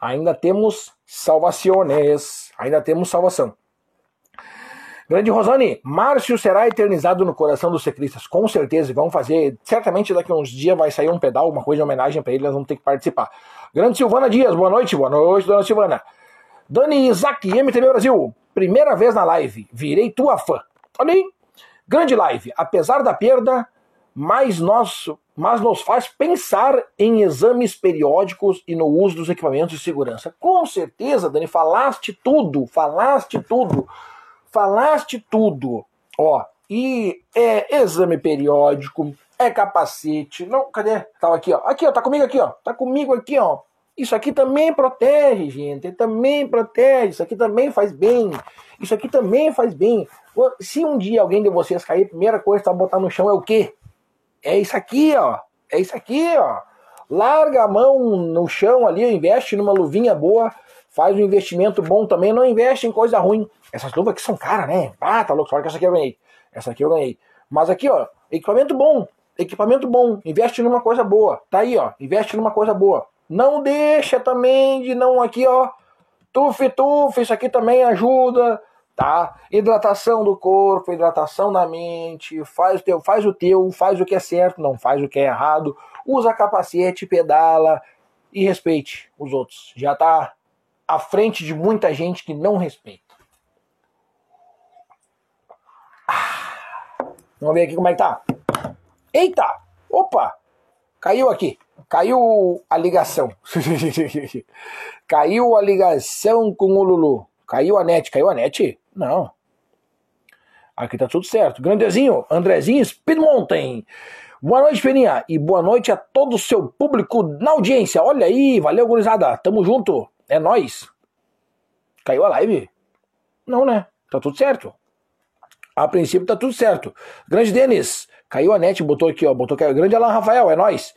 Speaker 1: Ainda temos salvações, ainda temos salvação. Grande Rosane, Márcio será eternizado no coração dos ciclistas, com certeza. Vão fazer, certamente daqui a uns dias vai sair um pedal, uma coisa de homenagem para ele, nós vamos ter que participar. Grande Silvana Dias, boa noite, boa noite, dona Silvana. Dani Isaac, MTV Brasil, primeira vez na live, virei tua fã. Olha aí, grande live, apesar da perda, mas, nós, mas nos faz pensar em exames periódicos e no uso dos equipamentos de segurança. Com certeza, Dani, falaste tudo, falaste tudo, falaste tudo. Ó, e é exame periódico, é capacete, não, cadê? Tava aqui, ó. Aqui, ó, tá comigo aqui, ó. Tá comigo aqui, ó. Isso aqui também protege, gente. Também protege. Isso aqui também faz bem. Isso aqui também faz bem. Se um dia alguém de vocês cair, a primeira coisa que tá botar no chão é o quê? É isso aqui, ó. É isso aqui, ó. Larga a mão no chão ali, investe numa luvinha boa, faz um investimento bom também, não investe em coisa ruim. Essas luvas aqui são caras, né? Ah, tá louco, só que essa aqui eu ganhei. Essa aqui eu ganhei. Mas aqui, ó, equipamento bom, equipamento bom, investe numa coisa boa. Tá aí, ó, investe numa coisa boa. Não deixa também de não aqui, ó, tufe, tufe, isso aqui também ajuda tá? Hidratação do corpo, hidratação da mente, faz o teu, faz o teu, faz o que é certo, não faz o que é errado, usa capacete, pedala e respeite os outros. Já tá à frente de muita gente que não respeita. Ah, vamos ver aqui como é que tá. Eita! Opa! Caiu aqui. Caiu a ligação. Caiu a ligação com o Lulu. Caiu a net. Caiu a net? Não. Aqui tá tudo certo. Grandezinho, Andrezinho Speed Mountain. Boa noite, Peninha. E boa noite a todo o seu público na audiência. Olha aí, valeu, gurizada. Tamo junto. É nós. Caiu a live? Não, né? Tá tudo certo. A princípio tá tudo certo. Grande Denis. Caiu a net, botou aqui, ó. Botou aqui. Grande Alan Rafael, é nós.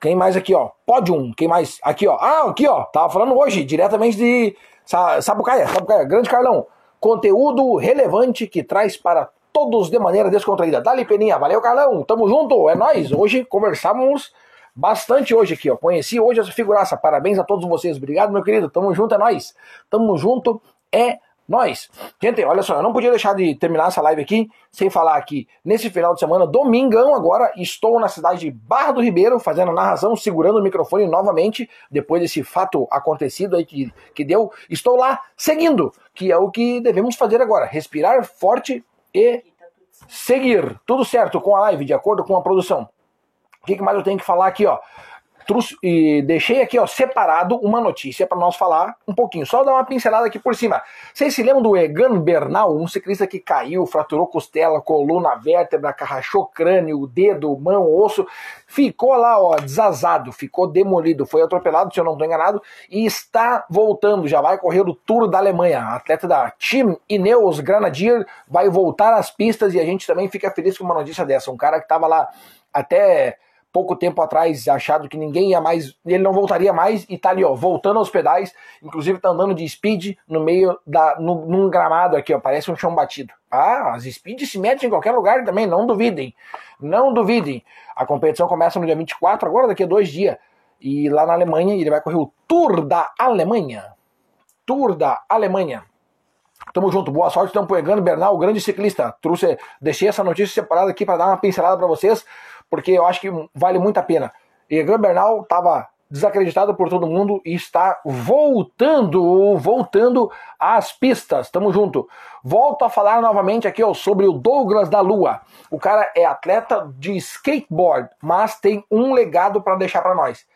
Speaker 1: Quem mais aqui, ó? Pódium. Quem mais? Aqui, ó. Ah, aqui, ó. Tava falando hoje, diretamente de Sabucaia. Sabucaia. Grande Carlão. Conteúdo relevante que traz para todos de maneira descontraída. Dali, Peninha. Valeu, Carlão. Tamo junto. É nós. Hoje conversamos bastante hoje aqui, ó. Conheci hoje essa figuraça. Parabéns a todos vocês. Obrigado, meu querido. Tamo junto, é nós. Tamo junto, é nós. Gente, olha só, eu não podia deixar de terminar essa live aqui sem falar aqui. Nesse final de semana, domingão agora, estou na cidade de Barra do Ribeiro, fazendo a narração, segurando o microfone novamente, depois desse fato acontecido aí que, que deu. Estou lá seguindo, que é o que devemos fazer agora. Respirar forte e seguir. Tudo certo com a live, de acordo com a produção. O que, que mais eu tenho que falar aqui, ó? trouxe, e deixei aqui ó, separado uma notícia para nós falar um pouquinho. Só dar uma pincelada aqui por cima. Vocês se lembram do Egan Bernal, um ciclista que caiu, fraturou costela, coluna, vértebra, carrachou crânio, dedo, mão, osso, ficou lá ó, desazado, ficou demolido, foi atropelado, se eu não estou enganado, e está voltando, já vai correr o Tour da Alemanha. Atleta da Team Ineos Granadier vai voltar às pistas e a gente também fica feliz com uma notícia dessa. Um cara que estava lá até pouco tempo atrás achado que ninguém ia mais, ele não voltaria mais e tá ali, ó, voltando aos pedais, inclusive tá andando de speed no meio da no, num gramado aqui, ó, parece um chão batido. Ah, as speeds se metem em qualquer lugar também, não duvidem. Não duvidem. A competição começa no dia 24, agora daqui a dois dias. E lá na Alemanha, ele vai correr o Tour da Alemanha. Tour da Alemanha. Tamo junto, boa sorte, estamos pegando Bernal, grande ciclista. Trouxe, deixei essa notícia separada aqui para dar uma pincelada para vocês porque eu acho que vale muito a pena. Egan Bernal estava desacreditado por todo mundo e está voltando, voltando às pistas. Tamo junto. Volto a falar novamente aqui ó, sobre o Douglas da Lua. O cara é atleta de skateboard, mas tem um legado para deixar para nós.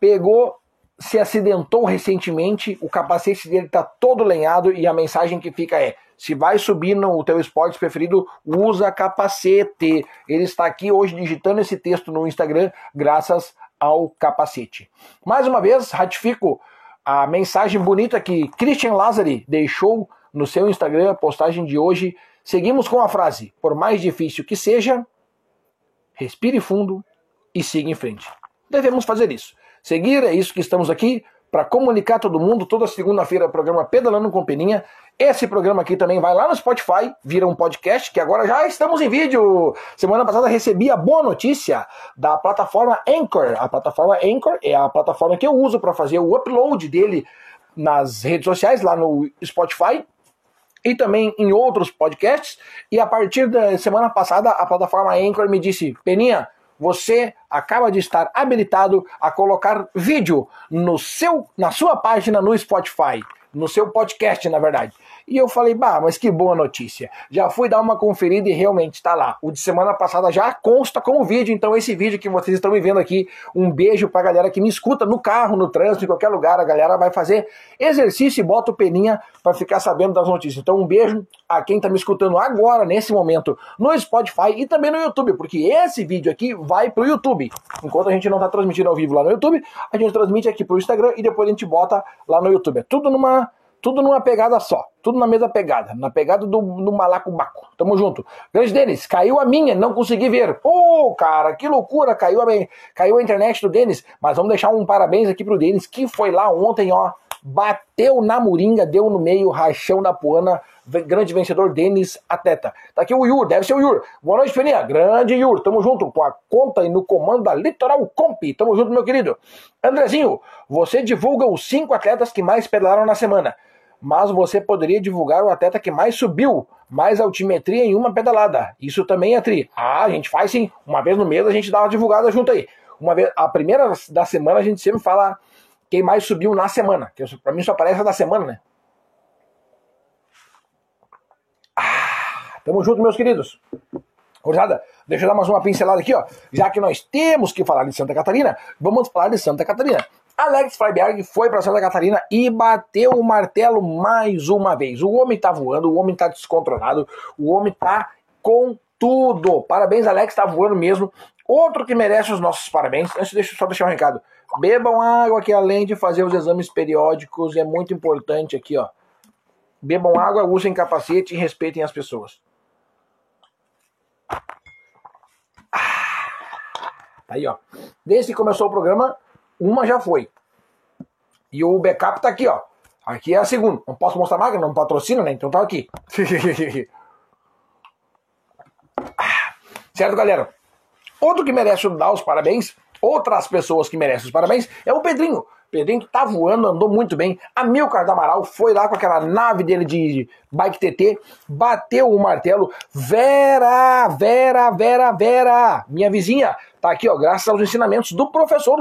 Speaker 1: Pegou, se acidentou recentemente, o capacete dele tá todo lenhado e a mensagem que fica é: se vai subir no teu esporte preferido, usa capacete. Ele está aqui hoje digitando esse texto no Instagram, graças ao capacete. Mais uma vez, ratifico a mensagem bonita que Christian Lazari deixou no seu Instagram, a postagem de hoje. Seguimos com a frase: por mais difícil que seja, respire fundo e siga em frente. Devemos fazer isso. Seguir é isso que estamos aqui para comunicar todo mundo. Toda segunda-feira, programa Pedalando com Peninha. Esse programa aqui também vai lá no Spotify, vira um podcast, que agora já estamos em vídeo. Semana passada recebi a boa notícia da plataforma Anchor. A plataforma Anchor é a plataforma que eu uso para fazer o upload dele nas redes sociais, lá no Spotify e também em outros podcasts. E a partir da semana passada, a plataforma Anchor me disse: Peninha, você acaba de estar habilitado a colocar vídeo no seu, na sua página no Spotify, no seu podcast, na verdade. E eu falei, bah, mas que boa notícia. Já fui dar uma conferida e realmente está lá. O de semana passada já consta como vídeo, então esse vídeo que vocês estão me vendo aqui, um beijo pra galera que me escuta no carro, no trânsito, em qualquer lugar. A galera vai fazer exercício e bota o peninha para ficar sabendo das notícias. Então um beijo a quem está me escutando agora, nesse momento, no Spotify e também no YouTube, porque esse vídeo aqui vai pro YouTube. Enquanto a gente não está transmitindo ao vivo lá no YouTube, a gente transmite aqui pro Instagram e depois a gente bota lá no YouTube. É tudo numa tudo numa pegada só. Tudo na mesma pegada. Na pegada do, do malacubaco. Tamo junto. Grande Denis, caiu a minha, não consegui ver. Pô, cara, que loucura. Caiu a, caiu a internet do Denis. Mas vamos deixar um parabéns aqui pro Denis, que foi lá ontem, ó. Bateu na moringa, deu no meio, rachão da poana. Grande vencedor, Denis Ateta. Tá aqui o Yur, deve ser o Yur. Boa noite, Feninha. Grande Yur. Tamo junto com a conta e no comando da Litoral Comp. Tamo junto, meu querido. Andrezinho, você divulga os cinco atletas que mais pedalaram na semana mas você poderia divulgar o atleta que mais subiu, mais altimetria em uma pedalada. Isso também é tri. Ah, a gente faz sim. Uma vez no mês a gente dá uma divulgada junto aí. Uma vez, a primeira da semana a gente sempre fala quem mais subiu na semana. Que pra mim só aparece a da semana, né? Ah, tamo junto, meus queridos. Gurizada, deixa eu dar mais uma pincelada aqui, ó. Já que nós temos que falar de Santa Catarina, vamos falar de Santa Catarina. Alex Freiberg foi para Santa Catarina e bateu o martelo mais uma vez. O homem tá voando, o homem tá descontrolado, o homem tá com tudo. Parabéns, Alex, tá voando mesmo. Outro que merece os nossos parabéns, antes deixa só deixar um recado. Bebam água que além de fazer os exames periódicos, é muito importante aqui, ó. Bebam água, usem capacete e respeitem as pessoas. Ah, tá aí, ó. Desde que começou o programa, uma já foi. E o backup tá aqui, ó. Aqui é a segunda. Não posso mostrar marca, não patrocina, né? Então tá aqui. certo, galera? Outro que merece dar os parabéns, outras pessoas que merecem os parabéns, é o Pedrinho. Pedrinho que tá voando, andou muito bem. A Milcar da Amaral foi lá com aquela nave dele de bike TT, bateu o martelo. Vera, Vera, Vera, Vera, minha vizinha, tá aqui, ó, graças aos ensinamentos do professor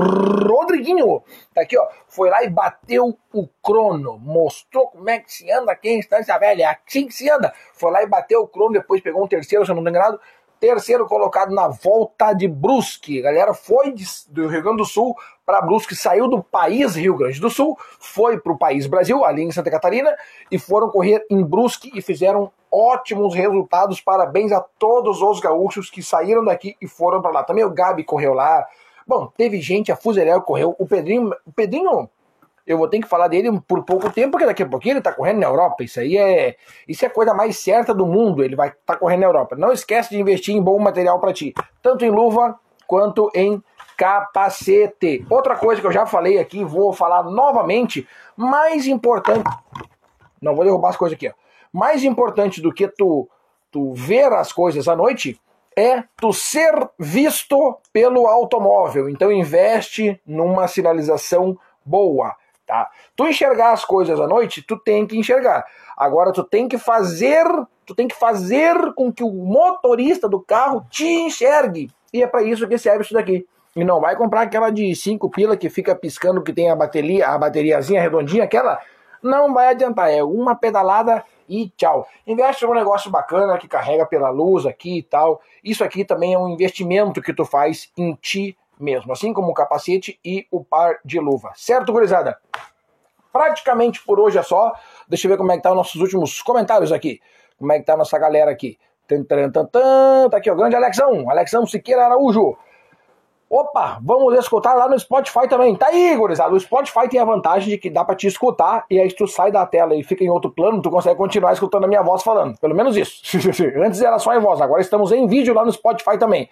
Speaker 1: Rodriguinho. Tá aqui, ó, foi lá e bateu o crono, mostrou como é que se anda aqui em Instância Velha, é assim que se anda. Foi lá e bateu o crono, depois pegou um terceiro, se eu não tô enganado, terceiro colocado na volta de Brusque. A galera foi de, do Rio Grande do Sul para Brusque, saiu do país Rio Grande do Sul, foi para o país Brasil, ali em Santa Catarina, e foram correr em Brusque e fizeram ótimos resultados. Parabéns a todos os gaúchos que saíram daqui e foram para lá. Também o Gabi correu lá. Bom, teve gente, a Fuzeléu correu, o Pedrinho, o Pedrinho eu vou ter que falar dele por pouco tempo, porque daqui a pouquinho ele tá correndo na Europa. Isso aí é. Isso é a coisa mais certa do mundo. Ele vai estar tá correndo na Europa. Não esquece de investir em bom material para ti, tanto em luva quanto em capacete. Outra coisa que eu já falei aqui, vou falar novamente, mais importante. Não vou derrubar as coisas aqui, ó. Mais importante do que tu, tu ver as coisas à noite é tu ser visto pelo automóvel. Então investe numa sinalização boa tá? Tu enxergar as coisas à noite, tu tem que enxergar. Agora tu tem que fazer, tu tem que fazer com que o motorista do carro te enxergue. E é para isso que serve isso daqui. E não vai comprar aquela de 5 pila que fica piscando que tem a bateria, a bateriazinha redondinha, aquela. Não vai adiantar, é uma pedalada e tchau. Investe num negócio bacana que carrega pela luz aqui e tal. Isso aqui também é um investimento que tu faz em ti mesmo, assim como o capacete e o par de luva. Certo, gurizada? Praticamente por hoje é só. Deixa eu ver como é que tá os nossos últimos comentários aqui. Como é que tá a nossa galera aqui. Tá aqui, o grande Alexão, Alexão Siqueira Araújo. Opa, vamos escutar lá no Spotify também. Tá aí, gurizada. O Spotify tem a vantagem de que dá pra te escutar e aí tu sai da tela e fica em outro plano, tu consegue continuar escutando a minha voz falando. Pelo menos isso. Antes era só em voz, agora estamos em vídeo lá no Spotify também.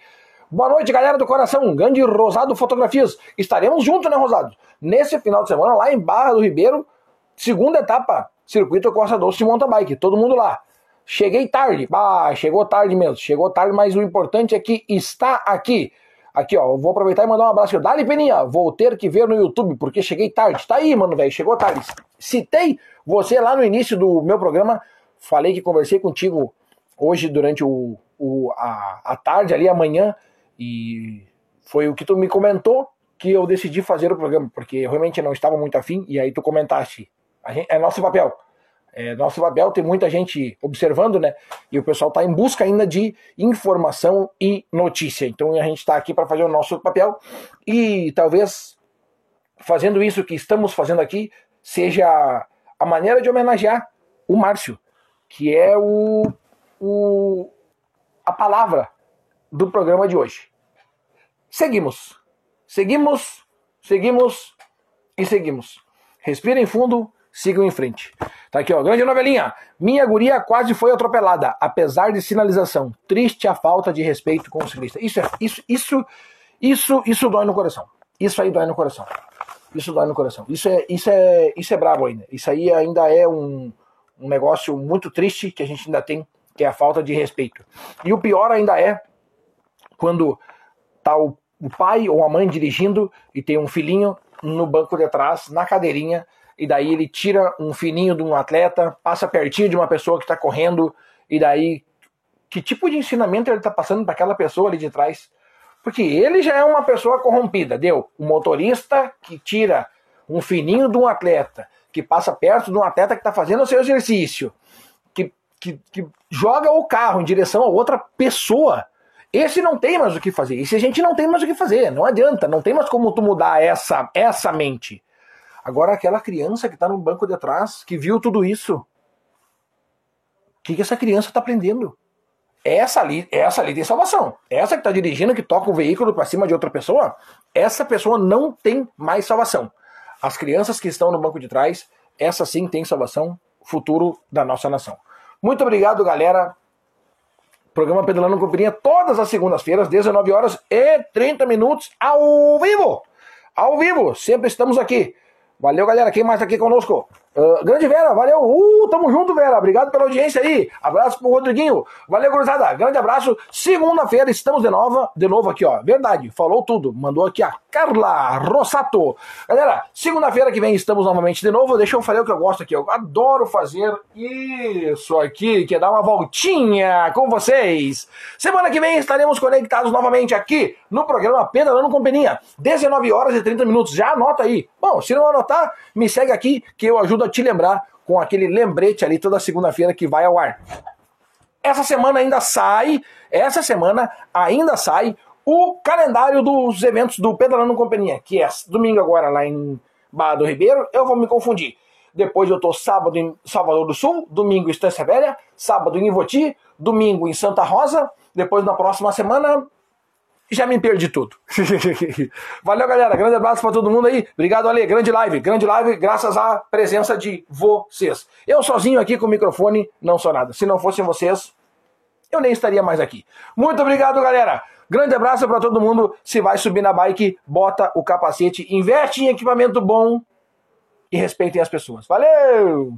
Speaker 1: Boa noite, galera do coração. Grande Rosado Fotografias. Estaremos juntos, né, Rosado? Nesse final de semana, lá em Barra do Ribeiro, segunda etapa, Circuito Costa Doce de Mountain Bike. Todo mundo lá. Cheguei tarde. Ah, chegou tarde mesmo. Chegou tarde, mas o importante é que está aqui. Aqui, ó, vou aproveitar e mandar um abraço. Dali, Peninha, vou ter que ver no YouTube, porque cheguei tarde. Tá aí, mano, velho, chegou tarde. Citei você lá no início do meu programa. Falei que conversei contigo hoje durante o, o a, a tarde ali, amanhã. E foi o que tu me comentou que eu decidi fazer o programa, porque eu realmente não estava muito afim. E aí tu comentaste. Gente, é nosso papel é, nosso papel tem muita gente observando, né? E o pessoal está em busca ainda de informação e notícia. Então a gente está aqui para fazer o nosso papel e talvez fazendo isso que estamos fazendo aqui seja a maneira de homenagear o Márcio, que é o, o a palavra do programa de hoje. Seguimos, seguimos, seguimos e seguimos. Respirem fundo, sigam em frente. Tá aqui, ó. Grande novelinha. Minha guria quase foi atropelada, apesar de sinalização. Triste a falta de respeito com o ciclista. Isso, é, isso, isso, isso, isso dói no coração. Isso aí dói no coração. Isso dói no coração. Isso é, isso é, isso é brabo ainda. Isso aí ainda é um, um negócio muito triste que a gente ainda tem, que é a falta de respeito. E o pior ainda é quando tá o, o pai ou a mãe dirigindo e tem um filhinho no banco de trás, na cadeirinha, e daí ele tira um fininho de um atleta, passa pertinho de uma pessoa que está correndo, e daí que tipo de ensinamento ele está passando para aquela pessoa ali de trás? Porque ele já é uma pessoa corrompida, deu? O motorista que tira um fininho de um atleta, que passa perto de um atleta que está fazendo o seu exercício, que, que, que joga o carro em direção a outra pessoa. Esse não tem mais o que fazer. Esse a gente não tem mais o que fazer. Não adianta. Não tem mais como tu mudar essa, essa mente. Agora, aquela criança que está no banco de trás, que viu tudo isso, o que, que essa criança está aprendendo? Essa ali, essa ali tem salvação. Essa que está dirigindo, que toca o veículo para cima de outra pessoa, essa pessoa não tem mais salvação. As crianças que estão no banco de trás, essa sim tem salvação, futuro da nossa nação. Muito obrigado, galera. Programa Pedalando Companhia todas as segundas-feiras, 19 horas e 30 minutos, ao vivo. Ao vivo, sempre estamos aqui. Valeu, galera. Quem mais tá aqui conosco? Uh, grande Vera, valeu. Uh, tamo junto, Vera. Obrigado pela audiência aí. Abraço pro Rodriguinho. Valeu, gurizada. Grande abraço. Segunda-feira estamos de novo, de novo aqui, ó. Verdade, falou tudo. Mandou aqui a Carla Rossato. Galera, segunda-feira que vem estamos novamente de novo. Deixa eu fazer o que eu gosto aqui. Eu adoro fazer isso aqui, que é dar uma voltinha com vocês. Semana que vem estaremos conectados novamente aqui no programa Pedalando com Peninha. 19 horas e 30 minutos. Já anota aí. Bom, se não anotar, me segue aqui que eu ajudo te lembrar com aquele lembrete ali toda segunda-feira que vai ao ar. Essa semana ainda sai, essa semana ainda sai o calendário dos eventos do Pedalando Companhia, que é domingo agora lá em Barra do Ribeiro, eu vou me confundir. Depois eu tô sábado em Salvador do Sul, domingo em Estância Velha, sábado em Ivoti, domingo em Santa Rosa, depois na próxima semana já me perdi tudo. Valeu, galera. Grande abraço para todo mundo aí. Obrigado, Ale. Grande live. Grande live, graças à presença de vocês. Eu sozinho aqui com o microfone não sou nada. Se não fossem vocês, eu nem estaria mais aqui. Muito obrigado, galera. Grande abraço para todo mundo. Se vai subir na bike, bota o capacete, investe em equipamento bom e respeitem as pessoas. Valeu!